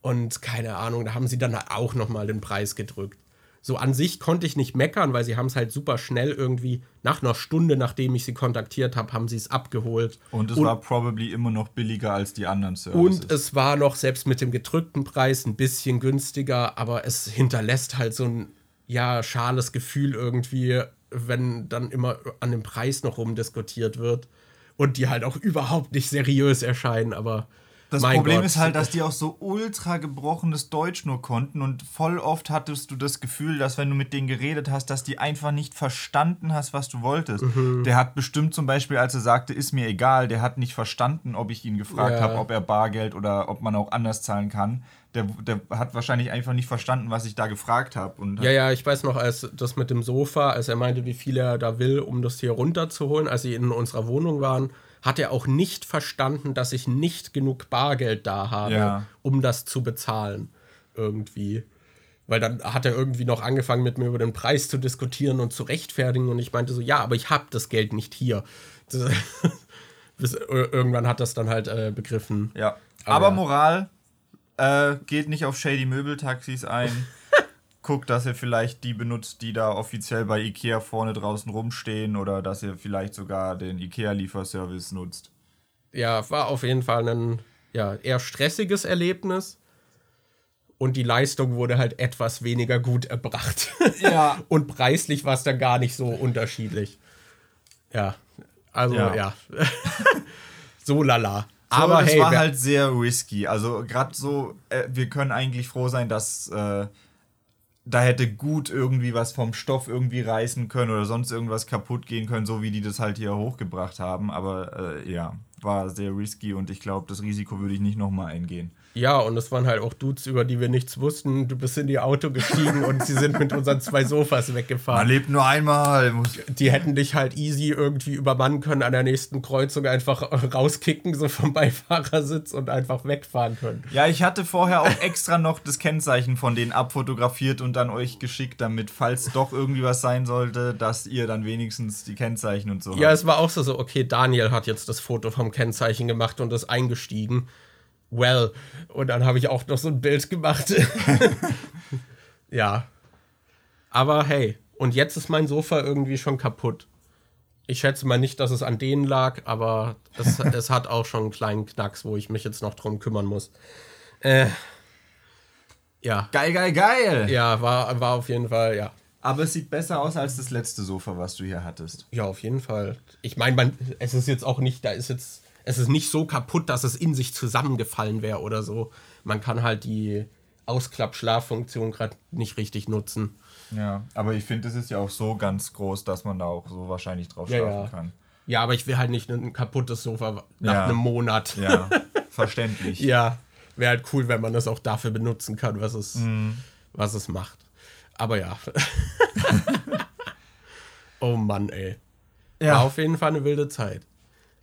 Und keine Ahnung, da haben sie dann auch nochmal den Preis gedrückt. So an sich konnte ich nicht meckern, weil sie haben es halt super schnell irgendwie, nach einer Stunde, nachdem ich sie kontaktiert habe, haben sie es abgeholt. Und es und, war probably immer noch billiger als die anderen Services. Und es war noch, selbst mit dem gedrückten Preis, ein bisschen günstiger, aber es hinterlässt halt so ein, ja, schales Gefühl irgendwie, wenn dann immer an dem Preis noch rumdiskutiert wird und die halt auch überhaupt nicht seriös erscheinen, aber das Problem Gott. ist halt, dass die auch so ultra gebrochenes Deutsch nur konnten und voll oft hattest du das Gefühl, dass wenn du mit denen geredet hast, dass die einfach nicht verstanden hast, was du wolltest. Mhm. Der hat bestimmt zum Beispiel, als er sagte, ist mir egal, der hat nicht verstanden, ob ich ihn gefragt ja. habe, ob er Bargeld oder ob man auch anders zahlen kann der, der hat wahrscheinlich einfach nicht verstanden, was ich da gefragt habe. Ja, ja, ich weiß noch, als das mit dem Sofa, als er meinte, wie viel er da will, um das hier runterzuholen, als sie in unserer Wohnung waren, hat er auch nicht verstanden, dass ich nicht genug Bargeld da habe, ja. um das zu bezahlen. Irgendwie. Weil dann hat er irgendwie noch angefangen, mit mir über den Preis zu diskutieren und zu rechtfertigen. Und ich meinte so, ja, aber ich habe das Geld nicht hier. Bis, irgendwann hat das dann halt äh, begriffen. Ja. Aber, aber Moral, äh, geht nicht auf Shady Möbeltaxis ein. Guckt, dass ihr vielleicht die benutzt, die da offiziell bei Ikea vorne draußen rumstehen oder dass ihr vielleicht sogar den Ikea-Lieferservice nutzt. Ja, war auf jeden Fall ein ja, eher stressiges Erlebnis. Und die Leistung wurde halt etwas weniger gut erbracht. Ja. Und preislich war es dann gar nicht so unterschiedlich. Ja, also ja. ja. so lala. Aber es hey, war halt sehr risky. Also gerade so, äh, wir können eigentlich froh sein, dass äh, da hätte gut irgendwie was vom Stoff irgendwie reißen können oder sonst irgendwas kaputt gehen können, so wie die das halt hier hochgebracht haben. Aber äh, ja, war sehr risky und ich glaube, das Risiko würde ich nicht nochmal eingehen. Ja, und es waren halt auch Dudes, über die wir nichts wussten. Du bist in die Auto gestiegen und sie sind mit unseren zwei Sofas weggefahren. Man lebt nur einmal. Die hätten dich halt easy irgendwie übermannen können an der nächsten Kreuzung, einfach rauskicken, so vom Beifahrersitz und einfach wegfahren können. Ja, ich hatte vorher auch extra noch das Kennzeichen von denen abfotografiert und dann euch geschickt, damit, falls doch irgendwie was sein sollte, dass ihr dann wenigstens die Kennzeichen und so Ja, habt. es war auch so, so, okay, Daniel hat jetzt das Foto vom Kennzeichen gemacht und ist eingestiegen well. Und dann habe ich auch noch so ein Bild gemacht. Ja. Aber hey, und jetzt ist mein Sofa irgendwie schon kaputt. Ich schätze mal nicht, dass es an denen lag, aber es, es hat auch schon einen kleinen Knacks, wo ich mich jetzt noch drum kümmern muss. Äh, ja. Geil, geil, geil! Ja, war, war auf jeden Fall, ja. Aber es sieht besser aus als das letzte Sofa, was du hier hattest. Ja, auf jeden Fall. Ich meine, es ist jetzt auch nicht, da ist jetzt, es ist nicht so kaputt, dass es in sich zusammengefallen wäre oder so. Man kann halt die Ausklapp-Schlaffunktion gerade nicht richtig nutzen. Ja, aber ich finde, es ist ja auch so ganz groß, dass man da auch so wahrscheinlich drauf Ja, schlafen ja. kann. Ja, aber ich will halt nicht ein kaputtes Sofa nach Ja. einem Monat. Ja, verständlich. Ja, wäre halt cool, wenn man das auch dafür benutzen kann, was es, Mhm. was es macht. Aber ja. oh Mann, ey. Ja. War auf jeden Fall eine wilde Zeit.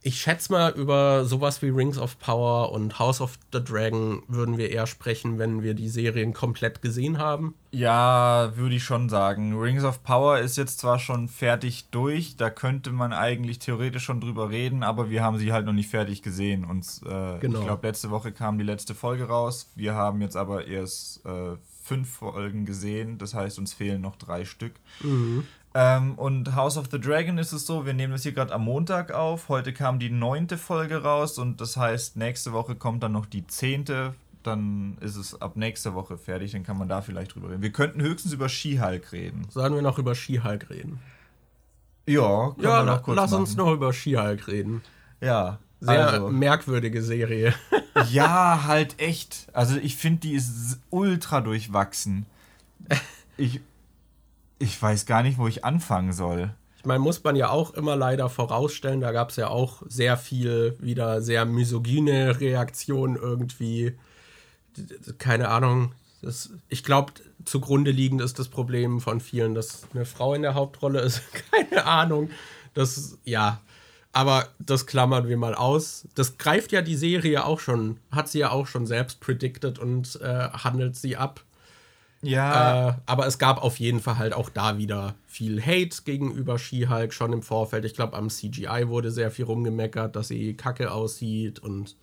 Ich schätze mal, über sowas wie Rings of Power und House of the Dragon würden wir eher sprechen, wenn wir die Serien komplett gesehen haben. Ja, würde ich schon sagen. Rings of Power ist jetzt zwar schon fertig durch, da könnte man eigentlich theoretisch schon drüber reden, aber wir haben sie halt noch nicht fertig gesehen. Und äh, Genau. ich glaube, letzte Woche kam die letzte Folge raus. Wir haben jetzt aber erst äh, fünf Folgen gesehen, das heißt, uns fehlen noch drei Stück. Ähm, und House of the Dragon ist es so, wir nehmen das hier gerade am Montag auf. Heute kam die neunte Folge raus und das heißt, nächste Woche kommt dann noch die zehnte. Dann ist es ab nächster Woche fertig, dann kann man da vielleicht drüber reden. Wir könnten höchstens über She-Hulk reden. Sollen wir noch über She-Hulk reden? Ja, Ja, la lass machen. uns noch über She-Hulk reden. Ja, Sehr also, merkwürdige Serie. ja, halt echt. Also ich finde, die ist ultra durchwachsen. Ich, ich weiß gar nicht, wo ich anfangen soll. Ich meine, muss man ja auch immer leider vorausstellen, da gab es ja auch sehr viel wieder sehr misogyne Reaktionen irgendwie. Keine Ahnung. Das, ich glaube, zugrunde liegend ist das Problem von vielen, dass eine Frau in der Hauptrolle ist. Keine Ahnung. Das, ja. Aber das klammern wir mal aus. Das greift ja die Serie auch schon, hat sie ja auch schon selbst predicted und äh, handelt sie ab. Ja, Äh, aber es gab auf jeden Fall halt auch da wieder viel Hate gegenüber She-Hulk schon im Vorfeld. Ich glaube, am CGI wurde sehr viel rumgemeckert, dass sie kacke aussieht und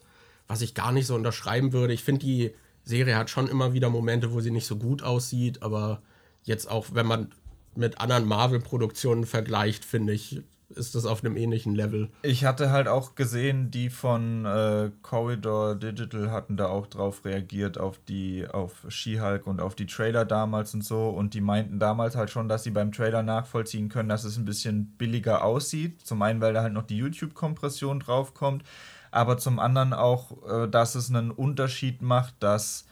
was ich gar nicht so unterschreiben würde. Ich finde, die Serie hat schon immer wieder Momente, wo sie nicht so gut aussieht, aber jetzt auch, wenn man mit anderen Marvel-Produktionen vergleicht, finde ich, ist das auf einem ähnlichen Level. Ich hatte halt auch gesehen, die von äh, Corridor Digital hatten da auch drauf reagiert auf die, auf She-Hulk und auf die Trailer damals und so. Und die meinten damals halt schon, dass sie beim Trailer nachvollziehen können, dass es ein bisschen billiger aussieht. Zum einen, weil da halt noch die YouTube-Kompression draufkommt, aber zum anderen auch, äh, dass es einen Unterschied macht, dass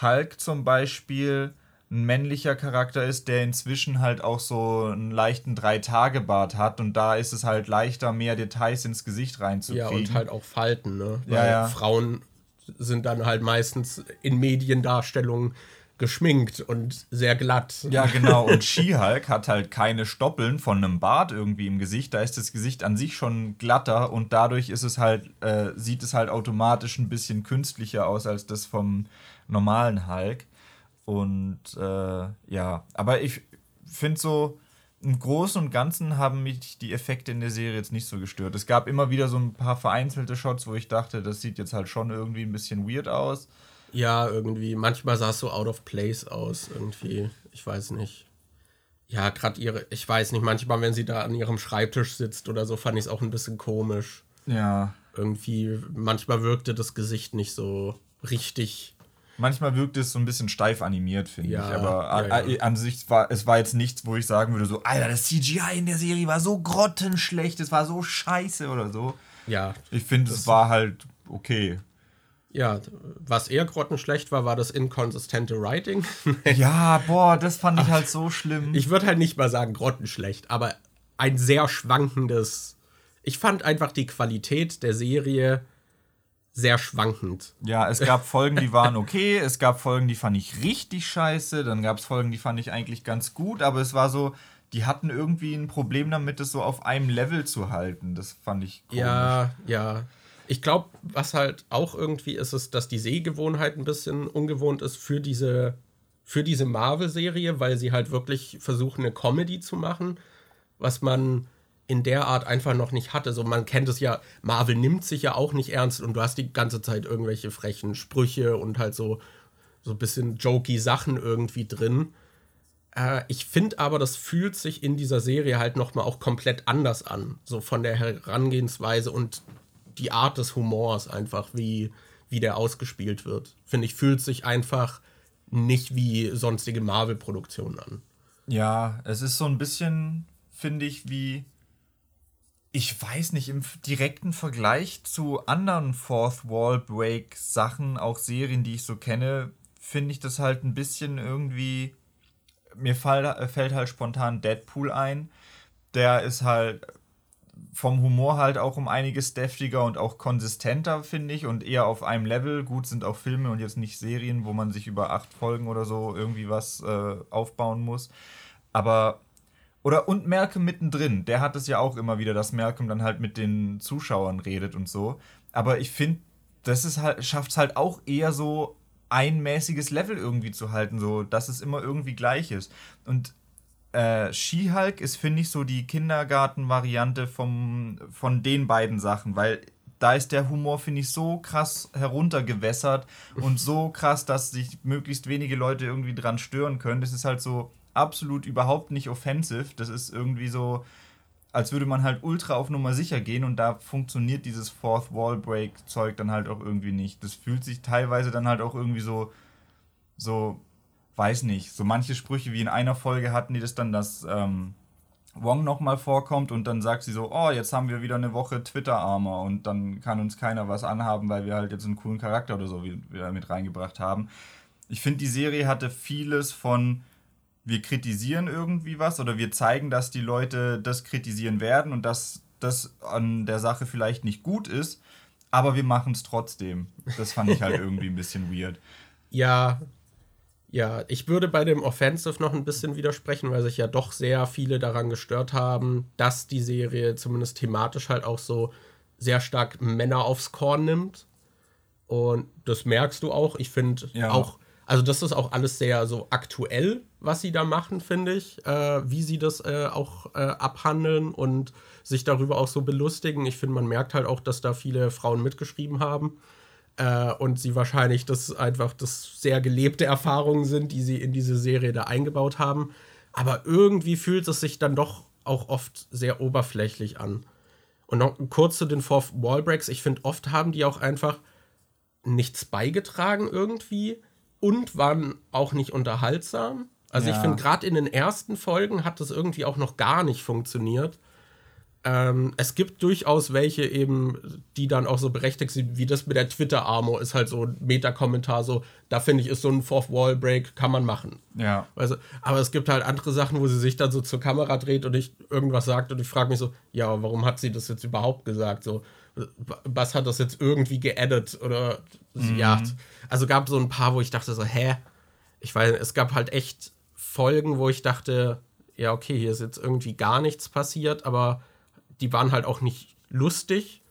Hulk zum Beispiel ein männlicher Charakter ist, der inzwischen halt auch so einen leichten Drei-Tage-Bart hat und da ist es halt leichter, mehr Details ins Gesicht Ja, reinzukriegen. und halt auch Falten, ne? Ja, Weil ja. Frauen sind dann halt meistens in Mediendarstellungen geschminkt und sehr glatt. Ja, genau. Und She-Hulk hat halt keine Stoppeln von einem Bart irgendwie im Gesicht. Da ist das Gesicht an sich schon glatter und dadurch ist es halt, äh, sieht es halt automatisch ein bisschen künstlicher aus als das vom normalen Hulk. Und äh, ja, aber ich finde so, im Großen und Ganzen haben mich die Effekte in der Serie jetzt nicht so gestört. Es gab immer wieder so ein paar vereinzelte Shots, wo ich dachte, das sieht jetzt halt schon irgendwie ein bisschen weird aus. Ja, irgendwie. Manchmal sah es so out of place aus, irgendwie. Ich weiß nicht. Ja, gerade ihre, ich weiß nicht, manchmal, wenn sie da an ihrem Schreibtisch sitzt oder so, fand ich es auch ein bisschen komisch. Ja. Irgendwie, manchmal wirkte das Gesicht nicht so richtig. Manchmal wirkt es so ein bisschen steif animiert, finde Ja, ich. Aber ja, ja. an sich war es war jetzt nichts, wo ich sagen würde, so, Alter, das CGI in der Serie war so grottenschlecht, es war so scheiße oder so. Ja, Ich finde, es war halt okay. ja, was eher grottenschlecht war, war das inkonsistente Writing. Ja, boah, das fand ich halt so schlimm. Ich würde halt nicht mal sagen grottenschlecht, aber ein sehr schwankendes. Ich fand einfach die Qualität der Serie sehr schwankend. ja, es gab Folgen, die waren okay, es gab Folgen, die fand ich richtig scheiße, dann gab es Folgen, die fand ich eigentlich ganz gut, aber es war so, die hatten irgendwie ein Problem damit, das so auf einem Level zu halten. Das fand ich komisch. Ja, ja. Ich glaube, was halt auch irgendwie ist, ist, dass die Sehgewohnheit ein bisschen ungewohnt ist für diese, für diese Marvel-Serie, weil sie halt wirklich versuchen, eine Comedy zu machen, was man in der Art einfach noch nicht hatte. So, man kennt es ja, Marvel nimmt sich ja auch nicht ernst und du hast die ganze Zeit irgendwelche frechen Sprüche und halt so, so ein bisschen jokey Sachen irgendwie drin. Äh, ich finde aber, das fühlt sich in dieser Serie halt nochmal auch komplett anders an. So von der Herangehensweise und die Art des Humors einfach, wie, wie der ausgespielt wird. Finde ich, fühlt sich einfach nicht wie sonstige Marvel-Produktionen an. Ja, es ist so ein bisschen, finde ich, wie. Ich weiß nicht, im direkten Vergleich zu anderen Fourth Wall Break Sachen, auch Serien, die ich so kenne, finde ich das halt ein bisschen irgendwie. Mir fall, fällt halt spontan Deadpool ein. Der ist halt vom Humor halt auch um einiges deftiger und auch konsistenter, finde ich, und eher auf einem Level. Gut sind auch Filme und jetzt nicht Serien, wo man sich über acht Folgen oder so irgendwie was äh, aufbauen muss. Aber. Oder und Malcolm mittendrin, der hat es ja auch immer wieder, dass Malcolm dann halt mit den Zuschauern redet und so. Aber ich finde, das halt, schafft es halt auch eher so ein mäßiges Level irgendwie zu halten, so dass es immer irgendwie gleich ist. Und äh, She-Hulk ist, finde ich, so die Kindergarten-Variante von den beiden Sachen, weil da ist der Humor, finde ich, so krass heruntergewässert und so krass, dass sich möglichst wenige Leute irgendwie dran stören können. Das ist halt so absolut überhaupt nicht offensive. Das ist irgendwie so, als würde man halt ultra auf Nummer sicher gehen und da funktioniert dieses Fourth Wall Break Zeug dann halt auch irgendwie nicht. Das fühlt sich teilweise dann halt auch irgendwie so, so weiß nicht, so manche Sprüche wie in einer Folge hatten die das dann, dass ähm, Wong nochmal vorkommt und dann sagt sie so, oh, jetzt haben wir wieder eine Woche Twitter-Armor und dann kann uns keiner was anhaben, weil wir halt jetzt einen coolen Charakter oder so wieder mit reingebracht haben. Ich finde, die Serie hatte vieles von, wir kritisieren irgendwie was oder wir zeigen, dass die Leute das kritisieren werden und dass das an der Sache vielleicht nicht gut ist, aber wir machen es trotzdem. Das fand ich halt irgendwie ein bisschen weird. Ja, ja, ich würde bei dem Offensive noch ein bisschen widersprechen, weil sich ja doch sehr viele daran gestört haben, dass die Serie zumindest thematisch halt auch so sehr stark Männer aufs Korn nimmt. Und das merkst du auch. Ich finde ja. auch, also das ist auch alles sehr so aktuell, was sie da machen, finde ich, äh, wie sie das äh, auch äh, abhandeln und sich darüber auch so belustigen. Ich finde, man merkt halt auch, dass da viele Frauen mitgeschrieben haben. Äh, und sie wahrscheinlich das einfach das sehr gelebte Erfahrungen sind, die sie in diese Serie da eingebaut haben. Aber irgendwie fühlt es sich dann doch auch oft sehr oberflächlich an. Und noch kurz zu den Fourth Wallbreaks. Ich finde, oft haben die auch einfach nichts beigetragen irgendwie und waren auch nicht unterhaltsam. Also ja. ich finde, gerade in den ersten Folgen hat das irgendwie auch noch gar nicht funktioniert. Ähm, es gibt durchaus welche eben, die dann auch so berechtigt sind, wie das mit der Twitter-Armor ist halt so ein Meta-Kommentar, so, da finde ich, ist so ein Fourth-Wall-Break, kann man machen. Ja. Also, aber es gibt halt andere Sachen, wo sie sich dann so zur Kamera dreht und ich irgendwas sagt und ich frage mich so, ja, warum hat sie das jetzt überhaupt gesagt? So, was hat das jetzt irgendwie geaddet oder mhm. ja. Also gab so ein paar, wo ich dachte so, hä? Ich weiß, es gab halt echt Folgen, wo ich dachte, ja, okay, hier ist jetzt irgendwie gar nichts passiert, aber die waren halt auch nicht lustig.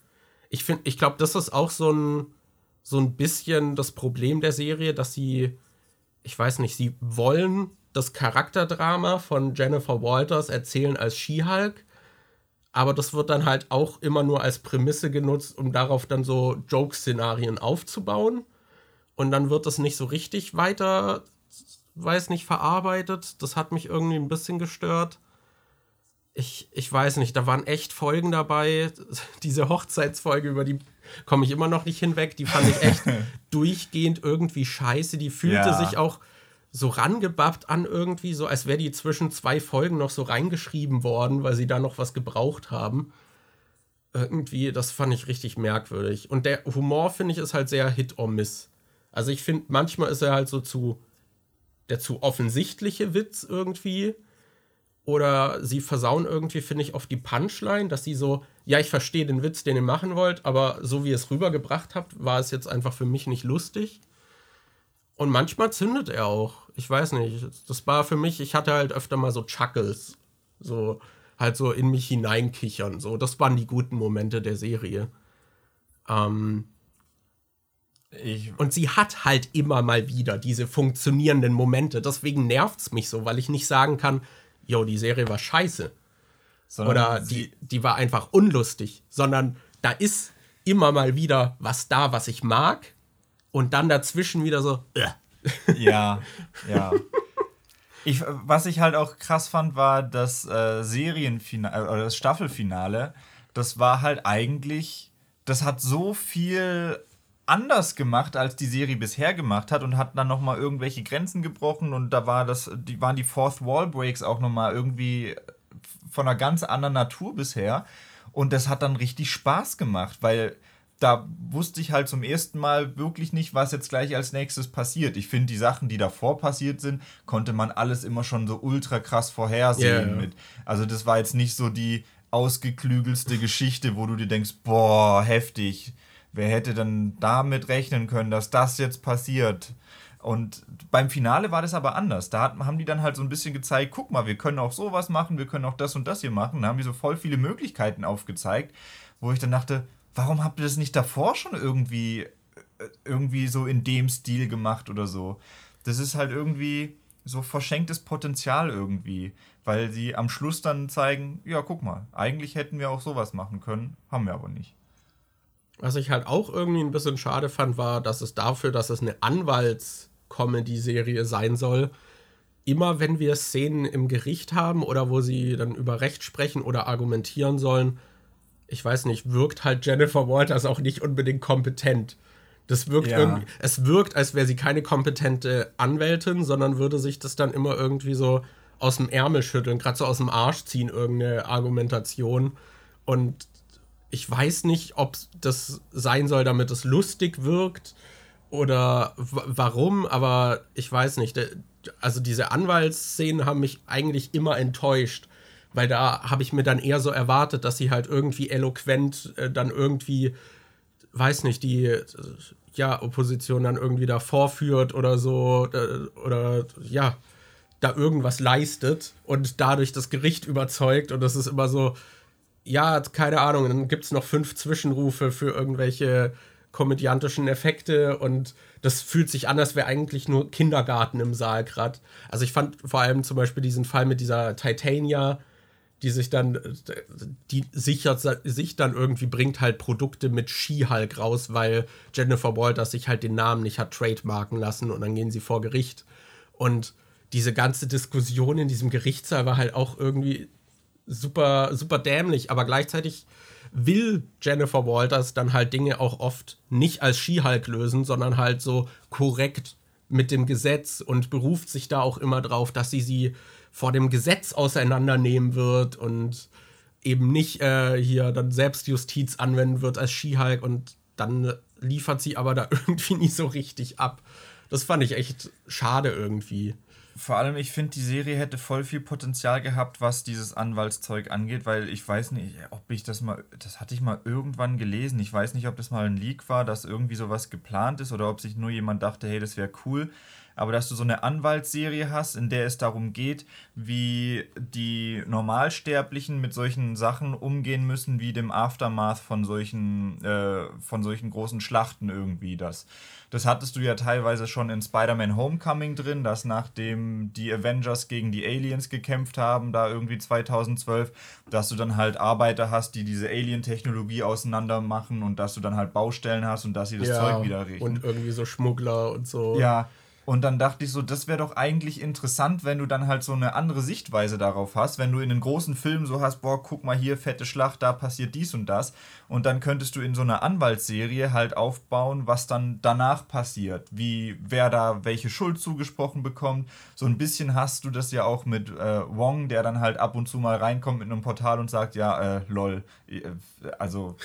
Ich finde, ich glaube, das ist auch so ein, so ein bisschen das Problem der Serie, dass sie, ich weiß nicht, sie wollen das Charakterdrama von Jennifer Walters erzählen als She-Hulk, aber das wird dann halt auch immer nur als Prämisse genutzt, um darauf dann so Joke-Szenarien aufzubauen. Und dann wird das nicht so richtig weiter, weiß nicht, verarbeitet. Das hat mich irgendwie ein bisschen gestört ich, ich weiß nicht, da waren echt Folgen dabei. Diese Hochzeitsfolge, über die komme ich immer noch nicht hinweg. Die fand ich echt durchgehend irgendwie scheiße. Die fühlte ja. sich auch so rangebappt an irgendwie, so als wäre die zwischen zwei Folgen noch so reingeschrieben worden, weil sie da noch was gebraucht haben. Irgendwie, das fand ich richtig merkwürdig. Und der Humor, finde ich, ist halt sehr Hit or Miss. Also ich finde, manchmal ist er halt so zu, der zu offensichtliche Witz irgendwie oder sie versauen irgendwie, finde ich, oft die Punchline, dass sie so, ja, ich verstehe den Witz, den ihr machen wollt, aber so wie ihr es rübergebracht habt, war es jetzt einfach für mich nicht lustig. Und manchmal zündet er auch. Ich weiß nicht. Das war für mich, ich hatte halt öfter mal so Chuckles. So, halt so in mich hineinkichern. So, das waren die guten Momente der Serie. Ähm, ich und sie hat halt immer mal wieder diese funktionierenden Momente. Deswegen nervt es mich so, weil ich nicht sagen kann, yo, die Serie war scheiße. Sondern Oder die, die war einfach unlustig. Sondern da ist immer mal wieder was da, was ich mag. Und dann dazwischen wieder so. Äh. Ja, ja. Ich, was ich halt auch krass fand, war das äh, Serienfinale oder das Staffelfinale. Das war halt eigentlich, das hat so viel anders gemacht, als die Serie bisher gemacht hat und hat dann noch mal irgendwelche Grenzen gebrochen und da war das, die waren die Fourth Wall Breaks auch noch mal irgendwie von einer ganz anderen Natur bisher und das hat dann richtig Spaß gemacht, weil da wusste ich halt zum ersten Mal wirklich nicht, was jetzt gleich als nächstes passiert. Ich finde, die Sachen, die davor passiert sind, konnte man alles immer schon so ultra krass vorhersehen. Yeah. Mit. Also das war jetzt nicht so die ausgeklügelste Geschichte, wo du dir denkst, boah, heftig. Wer hätte dann damit rechnen können, dass das jetzt passiert? Und beim Finale war das aber anders. Da haben die dann halt so ein bisschen gezeigt, guck mal, wir können auch sowas machen, wir können auch das und das hier machen. Da haben die so voll viele Möglichkeiten aufgezeigt, wo ich dann dachte, warum habt ihr das nicht davor schon irgendwie, äh, irgendwie so in dem Stil gemacht oder so? Das ist halt irgendwie so verschenktes Potenzial irgendwie, weil sie am Schluss dann zeigen, ja, guck mal, eigentlich hätten wir auch sowas machen können, haben wir aber nicht. Was ich halt auch irgendwie ein bisschen schade fand, war, dass es dafür, dass es eine Anwalts-Comedy-Serie sein soll, immer wenn wir Szenen im Gericht haben oder wo sie dann über Recht sprechen oder argumentieren sollen, ich weiß nicht, wirkt halt Jennifer Walters auch nicht unbedingt kompetent. Das wirkt ja. irgendwie, es wirkt, als wäre sie keine kompetente Anwältin, sondern würde sich das dann immer irgendwie so aus dem Ärmel schütteln, gerade so aus dem Arsch ziehen, irgendeine Argumentation. Und ich weiß nicht, ob das sein soll, damit es lustig wirkt oder warum, aber ich weiß nicht. Also diese Anwaltsszenen haben mich eigentlich immer enttäuscht weil da habe ich mir dann eher so erwartet, dass sie halt irgendwie eloquent äh, dann irgendwie, weiß nicht, die ja, Opposition dann irgendwie da vorführt oder so, äh, oder ja, da irgendwas leistet und dadurch das Gericht überzeugt und das ist immer so, ja, keine Ahnung, dann gibt es noch fünf Zwischenrufe für irgendwelche komödiantischen Effekte und das fühlt sich an, als wäre eigentlich nur Kindergarten im Saal gerade. Also ich fand vor allem zum Beispiel diesen Fall mit dieser Titania, die sich dann, die sichert sich dann irgendwie, bringt halt Produkte mit She-Hulk raus, weil Jennifer Walters sich halt den Namen nicht hat trademarken lassen und dann gehen sie vor Gericht. Und diese ganze Diskussion in diesem Gerichtssaal war halt auch irgendwie super, super dämlich, aber gleichzeitig will Jennifer Walters dann halt Dinge auch oft nicht als She-Hulk lösen, sondern halt so korrekt mit dem Gesetz und beruft sich da auch immer drauf, dass sie sie vor dem Gesetz auseinandernehmen wird und eben nicht äh, hier dann Selbstjustiz anwenden wird als Skihulk und dann liefert sie aber da irgendwie nie so richtig ab. Das fand ich echt schade irgendwie. Vor allem, ich finde, die Serie hätte voll viel Potenzial gehabt, was dieses Anwaltszeug angeht, weil ich weiß nicht, ob ich das mal, das hatte ich mal irgendwann gelesen. Ich weiß nicht, ob das mal ein Leak war, dass irgendwie sowas geplant ist oder ob sich nur jemand dachte, hey, das wäre cool aber dass du so eine Anwaltsserie hast, in der es darum geht, wie die Normalsterblichen mit solchen Sachen umgehen müssen, wie dem Aftermath von solchen, äh, von solchen großen Schlachten irgendwie. Das, das hattest du ja teilweise schon in Spider-Man Homecoming drin, dass nachdem die Avengers gegen die Aliens gekämpft haben, da irgendwie 2012, dass du dann halt Arbeiter hast, die diese Alien-Technologie auseinander machen und dass du dann halt Baustellen hast und dass sie das ja, Zeug wieder richten. Und irgendwie so Schmuggler und so. Ja, und dann dachte ich so, das wäre doch eigentlich interessant, wenn du dann halt so eine andere Sichtweise darauf hast. Wenn du in einem großen Film so hast, boah, guck mal hier, fette Schlacht, da passiert dies und das. Und dann könntest du in so einer Anwaltsserie halt aufbauen, was dann danach passiert. Wie, wer da welche Schuld zugesprochen bekommt. So ein bisschen hast du das ja auch mit äh, Wong, der dann halt ab und zu mal reinkommt mit einem Portal und sagt, ja, äh, lol, äh, also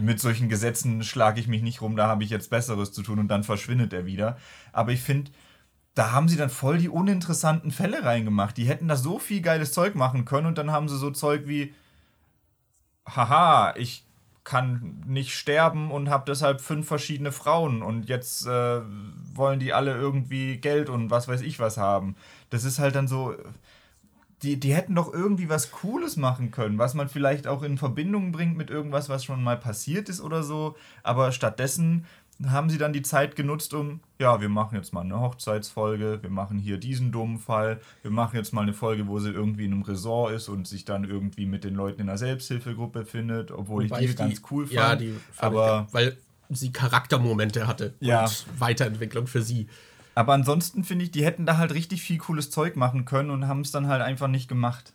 mit solchen Gesetzen schlage ich mich nicht rum, da habe ich jetzt Besseres zu tun und dann verschwindet er wieder. Aber ich finde, da haben sie dann voll die uninteressanten Fälle reingemacht. Die hätten da so viel geiles Zeug machen können und dann haben sie so Zeug wie, haha, ich kann nicht sterben und habe deshalb fünf verschiedene Frauen und jetzt äh, wollen die alle irgendwie Geld und was weiß ich was haben. Das ist halt dann so, die, die hätten doch irgendwie was Cooles machen können, was man vielleicht auch in Verbindung bringt mit irgendwas, was schon mal passiert ist oder so. Aber stattdessen haben sie dann die Zeit genutzt, um, ja, wir machen jetzt mal eine Hochzeitsfolge, wir machen hier diesen dummen Fall, wir machen jetzt mal eine Folge, wo sie irgendwie in einem Resort ist und sich dann irgendwie mit den Leuten in einer Selbsthilfegruppe findet, obwohl Wobei ich die, ganz cool fand. Ja, die aber ich, weil sie Charaktermomente hatte ja. und Weiterentwicklung für sie. Aber ansonsten finde ich, die hätten da halt richtig viel cooles Zeug machen können und haben es dann halt einfach nicht gemacht.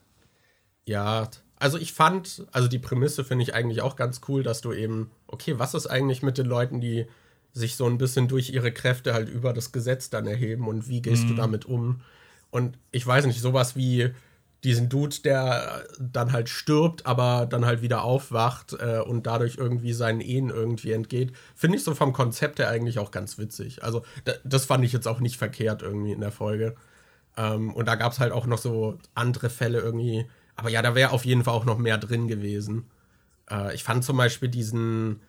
Ja, also ich fand, also die Prämisse finde ich eigentlich auch ganz cool, dass du eben, okay, was ist eigentlich mit den Leuten, die sich so ein bisschen durch ihre Kräfte halt über das Gesetz dann erheben und wie gehst mhm. du damit um? Und ich weiß nicht, sowas wie diesen Dude, der dann halt stirbt, aber dann halt wieder aufwacht äh, und dadurch irgendwie seinen Ehen irgendwie entgeht, finde ich so vom Konzept her eigentlich auch ganz witzig. Also das fand ich jetzt auch nicht verkehrt irgendwie in der Folge. Ähm, und da gab es halt auch noch so andere Fälle irgendwie. Aber ja, da wäre auf jeden Fall auch noch mehr drin gewesen. Äh, ich fand zum Beispiel diesen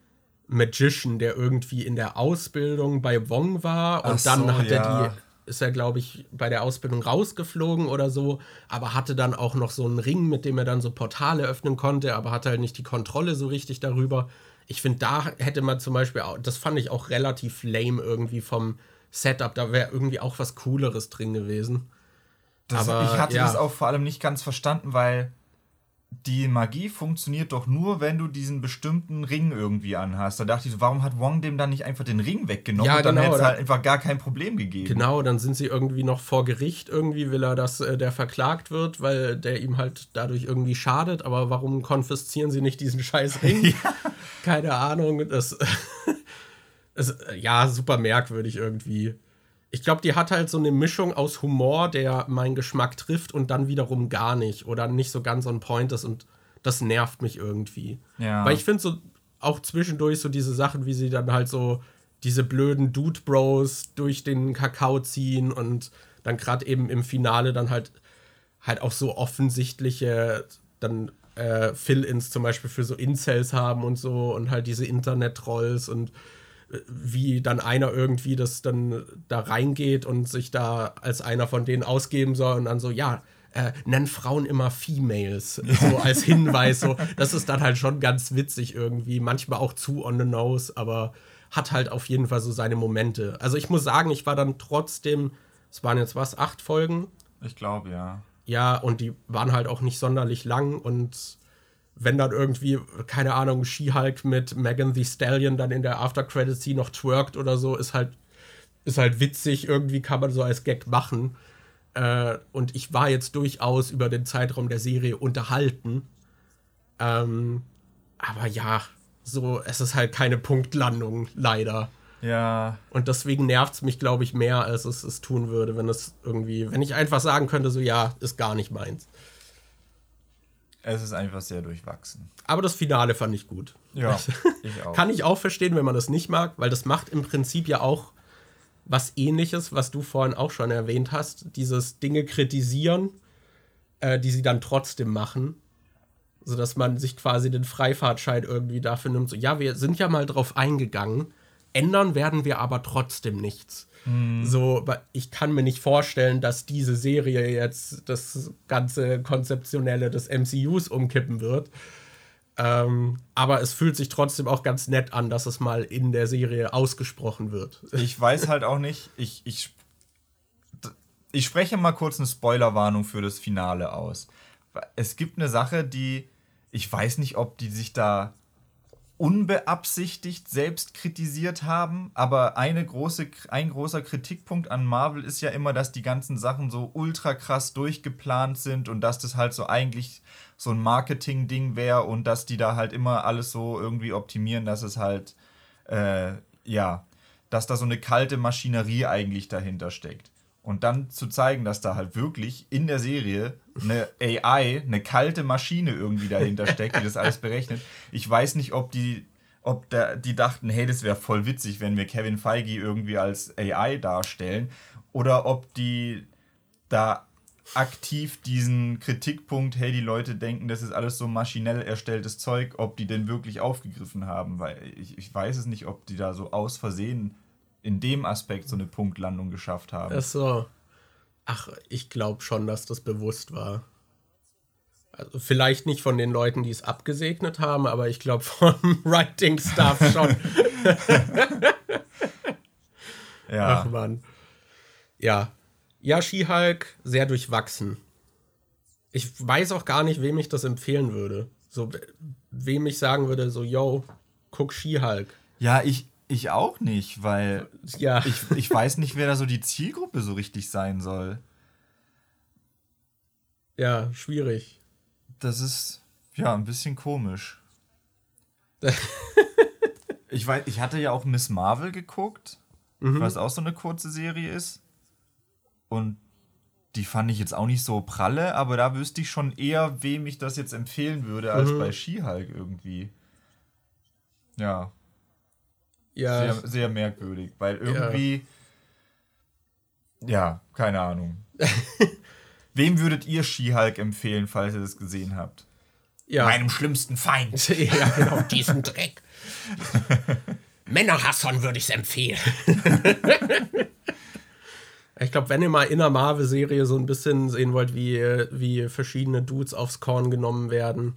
Magician, der irgendwie in der Ausbildung bei Wong war und so, dann hat ja. er die ist er, glaube ich, bei der Ausbildung rausgeflogen oder so, aber hatte dann auch noch so einen Ring, mit dem er dann so Portale öffnen konnte, aber hatte halt nicht die Kontrolle so richtig darüber. Ich finde, da hätte man zum Beispiel, auch, das fand ich auch relativ lame irgendwie vom Setup, da wäre irgendwie auch was Cooleres drin gewesen. Das, aber, ich hatte ja. das auch vor allem nicht ganz verstanden, weil die Magie funktioniert doch nur, wenn du diesen bestimmten Ring irgendwie anhast. Da dachte ich so, warum hat Wong dem dann nicht einfach den Ring weggenommen? Ja, und dann genau, hätte es halt einfach gar kein Problem gegeben. Genau, dann sind sie irgendwie noch vor Gericht. Irgendwie will er, dass äh, der verklagt wird, weil der ihm halt dadurch irgendwie schadet. Aber warum konfiszieren sie nicht diesen scheiß Ring? ja. Keine Ahnung. Das ist, ja, super merkwürdig irgendwie ich glaube, die hat halt so eine Mischung aus Humor, der meinen Geschmack trifft und dann wiederum gar nicht oder nicht so ganz on point ist und das nervt mich irgendwie. Ja. Weil ich finde so auch zwischendurch so diese Sachen, wie sie dann halt so diese blöden Dude Bros durch den Kakao ziehen und dann gerade eben im Finale dann halt halt auch so offensichtliche dann äh, Fill-ins zum Beispiel für so Incels haben und so und halt diese Internet-Trolls und wie dann einer irgendwie das dann da reingeht und sich da als einer von denen ausgeben soll und dann so, ja, äh, nennen Frauen immer Females, so als Hinweis. so, das ist dann halt schon ganz witzig irgendwie, manchmal auch zu on the nose, aber hat halt auf jeden Fall so seine Momente. Also ich muss sagen, ich war dann trotzdem, es waren jetzt was, acht Folgen? Ich glaube, ja. Ja, und die waren halt auch nicht sonderlich lang und wenn dann irgendwie, keine Ahnung, She-Hulk mit Megan the Stallion dann in der After-Credit-Scene noch twerkt oder so, ist halt, ist halt witzig. Irgendwie kann man so als Gag machen. Äh, und ich war jetzt durchaus über den Zeitraum der Serie unterhalten. Ähm, aber ja, so, es ist halt keine Punktlandung, leider. Ja. Und deswegen nervt es mich, glaube ich, mehr, als es es tun würde, wenn es irgendwie, wenn ich einfach sagen könnte, so ja, ist gar nicht meins. Es ist einfach sehr durchwachsen. Aber das Finale fand ich gut. Ja, ich auch. Kann ich auch verstehen, wenn man das nicht mag, weil das macht im Prinzip ja auch was ähnliches, was du vorhin auch schon erwähnt hast. Dieses Dinge kritisieren, äh, die sie dann trotzdem machen. Sodass man sich quasi den Freifahrtschein irgendwie dafür nimmt. So, ja, wir sind ja mal drauf eingegangen. Ändern werden wir aber trotzdem nichts. Mhm. So, ich kann mir nicht vorstellen, dass diese Serie jetzt das ganze Konzeptionelle des MCUs umkippen wird. Ähm, aber es fühlt sich trotzdem auch ganz nett an, dass es mal in der Serie ausgesprochen wird. Ich weiß halt auch nicht, ich, ich, ich spreche mal kurz eine Spoilerwarnung für das Finale aus. Es gibt eine Sache, die, ich weiß nicht, ob die sich da unbeabsichtigt selbst kritisiert haben, aber eine große, ein großer Kritikpunkt an Marvel ist ja immer, dass die ganzen Sachen so ultra krass durchgeplant sind und dass das halt so eigentlich so ein Marketing-Ding wäre und dass die da halt immer alles so irgendwie optimieren, dass es halt, äh, ja, dass da so eine kalte Maschinerie eigentlich dahinter steckt. Und dann zu zeigen, dass da halt wirklich in der Serie eine AI, eine kalte Maschine irgendwie dahinter steckt, die das alles berechnet. Ich weiß nicht, ob die, ob da, die dachten, hey, das wäre voll witzig, wenn wir Kevin Feige irgendwie als AI darstellen. Oder ob die da aktiv diesen Kritikpunkt, hey, die Leute denken, das ist alles so maschinell erstelltes Zeug, ob die denn wirklich aufgegriffen haben. Weil ich, ich weiß es nicht, ob die da so aus Versehen in dem Aspekt so eine Punktlandung geschafft haben. Ach so. Ach, ich glaube schon, dass das bewusst war. Also vielleicht nicht von den Leuten, die es abgesegnet haben, aber ich glaube vom Writing-Staff schon. ja. Ach man. Ja. Ja, She-Hulk, sehr durchwachsen. Ich weiß auch gar nicht, wem ich das empfehlen würde. So, wem ich sagen würde, so, yo, guck She-Hulk. Ja, ich, Ich auch nicht, weil ja. ich, ich weiß nicht, wer da so die Zielgruppe so richtig sein soll. Ja, schwierig. Das ist ja ein bisschen komisch. ich weiß, ich hatte ja auch Miss Marvel geguckt, mhm. was auch so eine kurze Serie ist. Und die fand ich jetzt auch nicht so pralle, aber da wüsste ich schon eher, wem ich das jetzt empfehlen würde, als mhm. bei She-Hulk irgendwie. Ja. Ja. Sehr, sehr merkwürdig, weil irgendwie. Ja, ja keine Ahnung. wem würdet ihr She-Hulk empfehlen, falls ihr das gesehen habt? Ja. Meinem schlimmsten Feind. ja, genau, diesen Dreck. Männerhassern würde ich es empfehlen. Ich glaube, wenn ihr mal in der Marvel-Serie so ein bisschen sehen wollt, wie, wie verschiedene Dudes aufs Korn genommen werden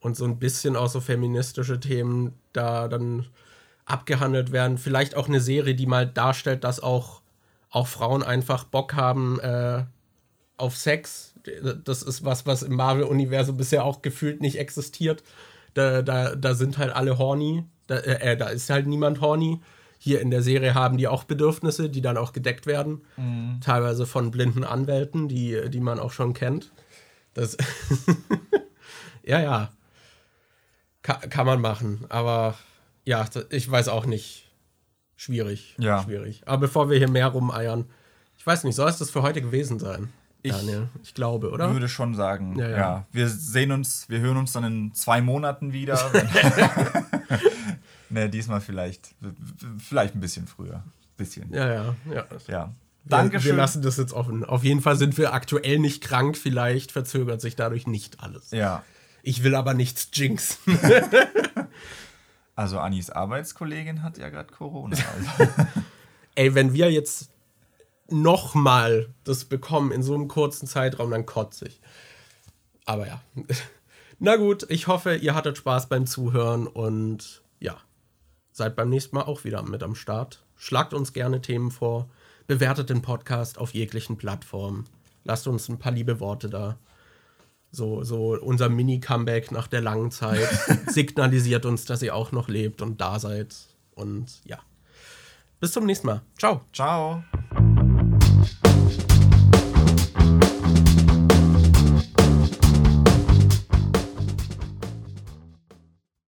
und so ein bisschen auch so feministische Themen da dann abgehandelt werden, vielleicht auch eine Serie, die mal darstellt, dass auch, auch Frauen einfach Bock haben äh, auf Sex. Das ist was, was im Marvel-Universum bisher auch gefühlt nicht existiert. Da, da, da sind halt alle horny. Da, äh, da ist halt niemand horny hier in der Serie haben die auch Bedürfnisse, die dann auch gedeckt werden. Mhm. Teilweise von blinden Anwälten, die, die man auch schon kennt. Das ja, ja. Ka kann man machen. Aber ja, ich weiß auch nicht. Schwierig. Ja. Schwierig. Aber bevor wir hier mehr rumeiern, ich weiß nicht, soll es das für heute gewesen sein? Ich, Daniel, ich glaube, oder? Ich würde schon sagen, ja, ja. ja, Wir sehen uns, wir hören uns dann in zwei Monaten wieder. Ne, diesmal vielleicht. Vielleicht ein bisschen früher. Bisschen. Ja, ja, ja. ja. Dankeschön. Wir, wir lassen das jetzt offen. Auf jeden Fall sind wir aktuell nicht krank. Vielleicht verzögert sich dadurch nicht alles. Ja. Ich will aber nichts jinxen. also Anis Arbeitskollegin hat ja gerade Corona. Also. Ey, wenn wir jetzt nochmal das bekommen in so einem kurzen Zeitraum, dann kotze ich. Aber ja. Na gut, ich hoffe, ihr hattet Spaß beim Zuhören und ja. Seid beim nächsten Mal auch wieder mit am Start. Schlagt uns gerne Themen vor. Bewertet den Podcast auf jeglichen Plattformen. Lasst uns ein paar liebe Worte da. So, so unser Mini-Comeback nach der langen Zeit signalisiert uns, dass ihr auch noch lebt und da seid. Und ja. Bis zum nächsten Mal. Ciao. Ciao.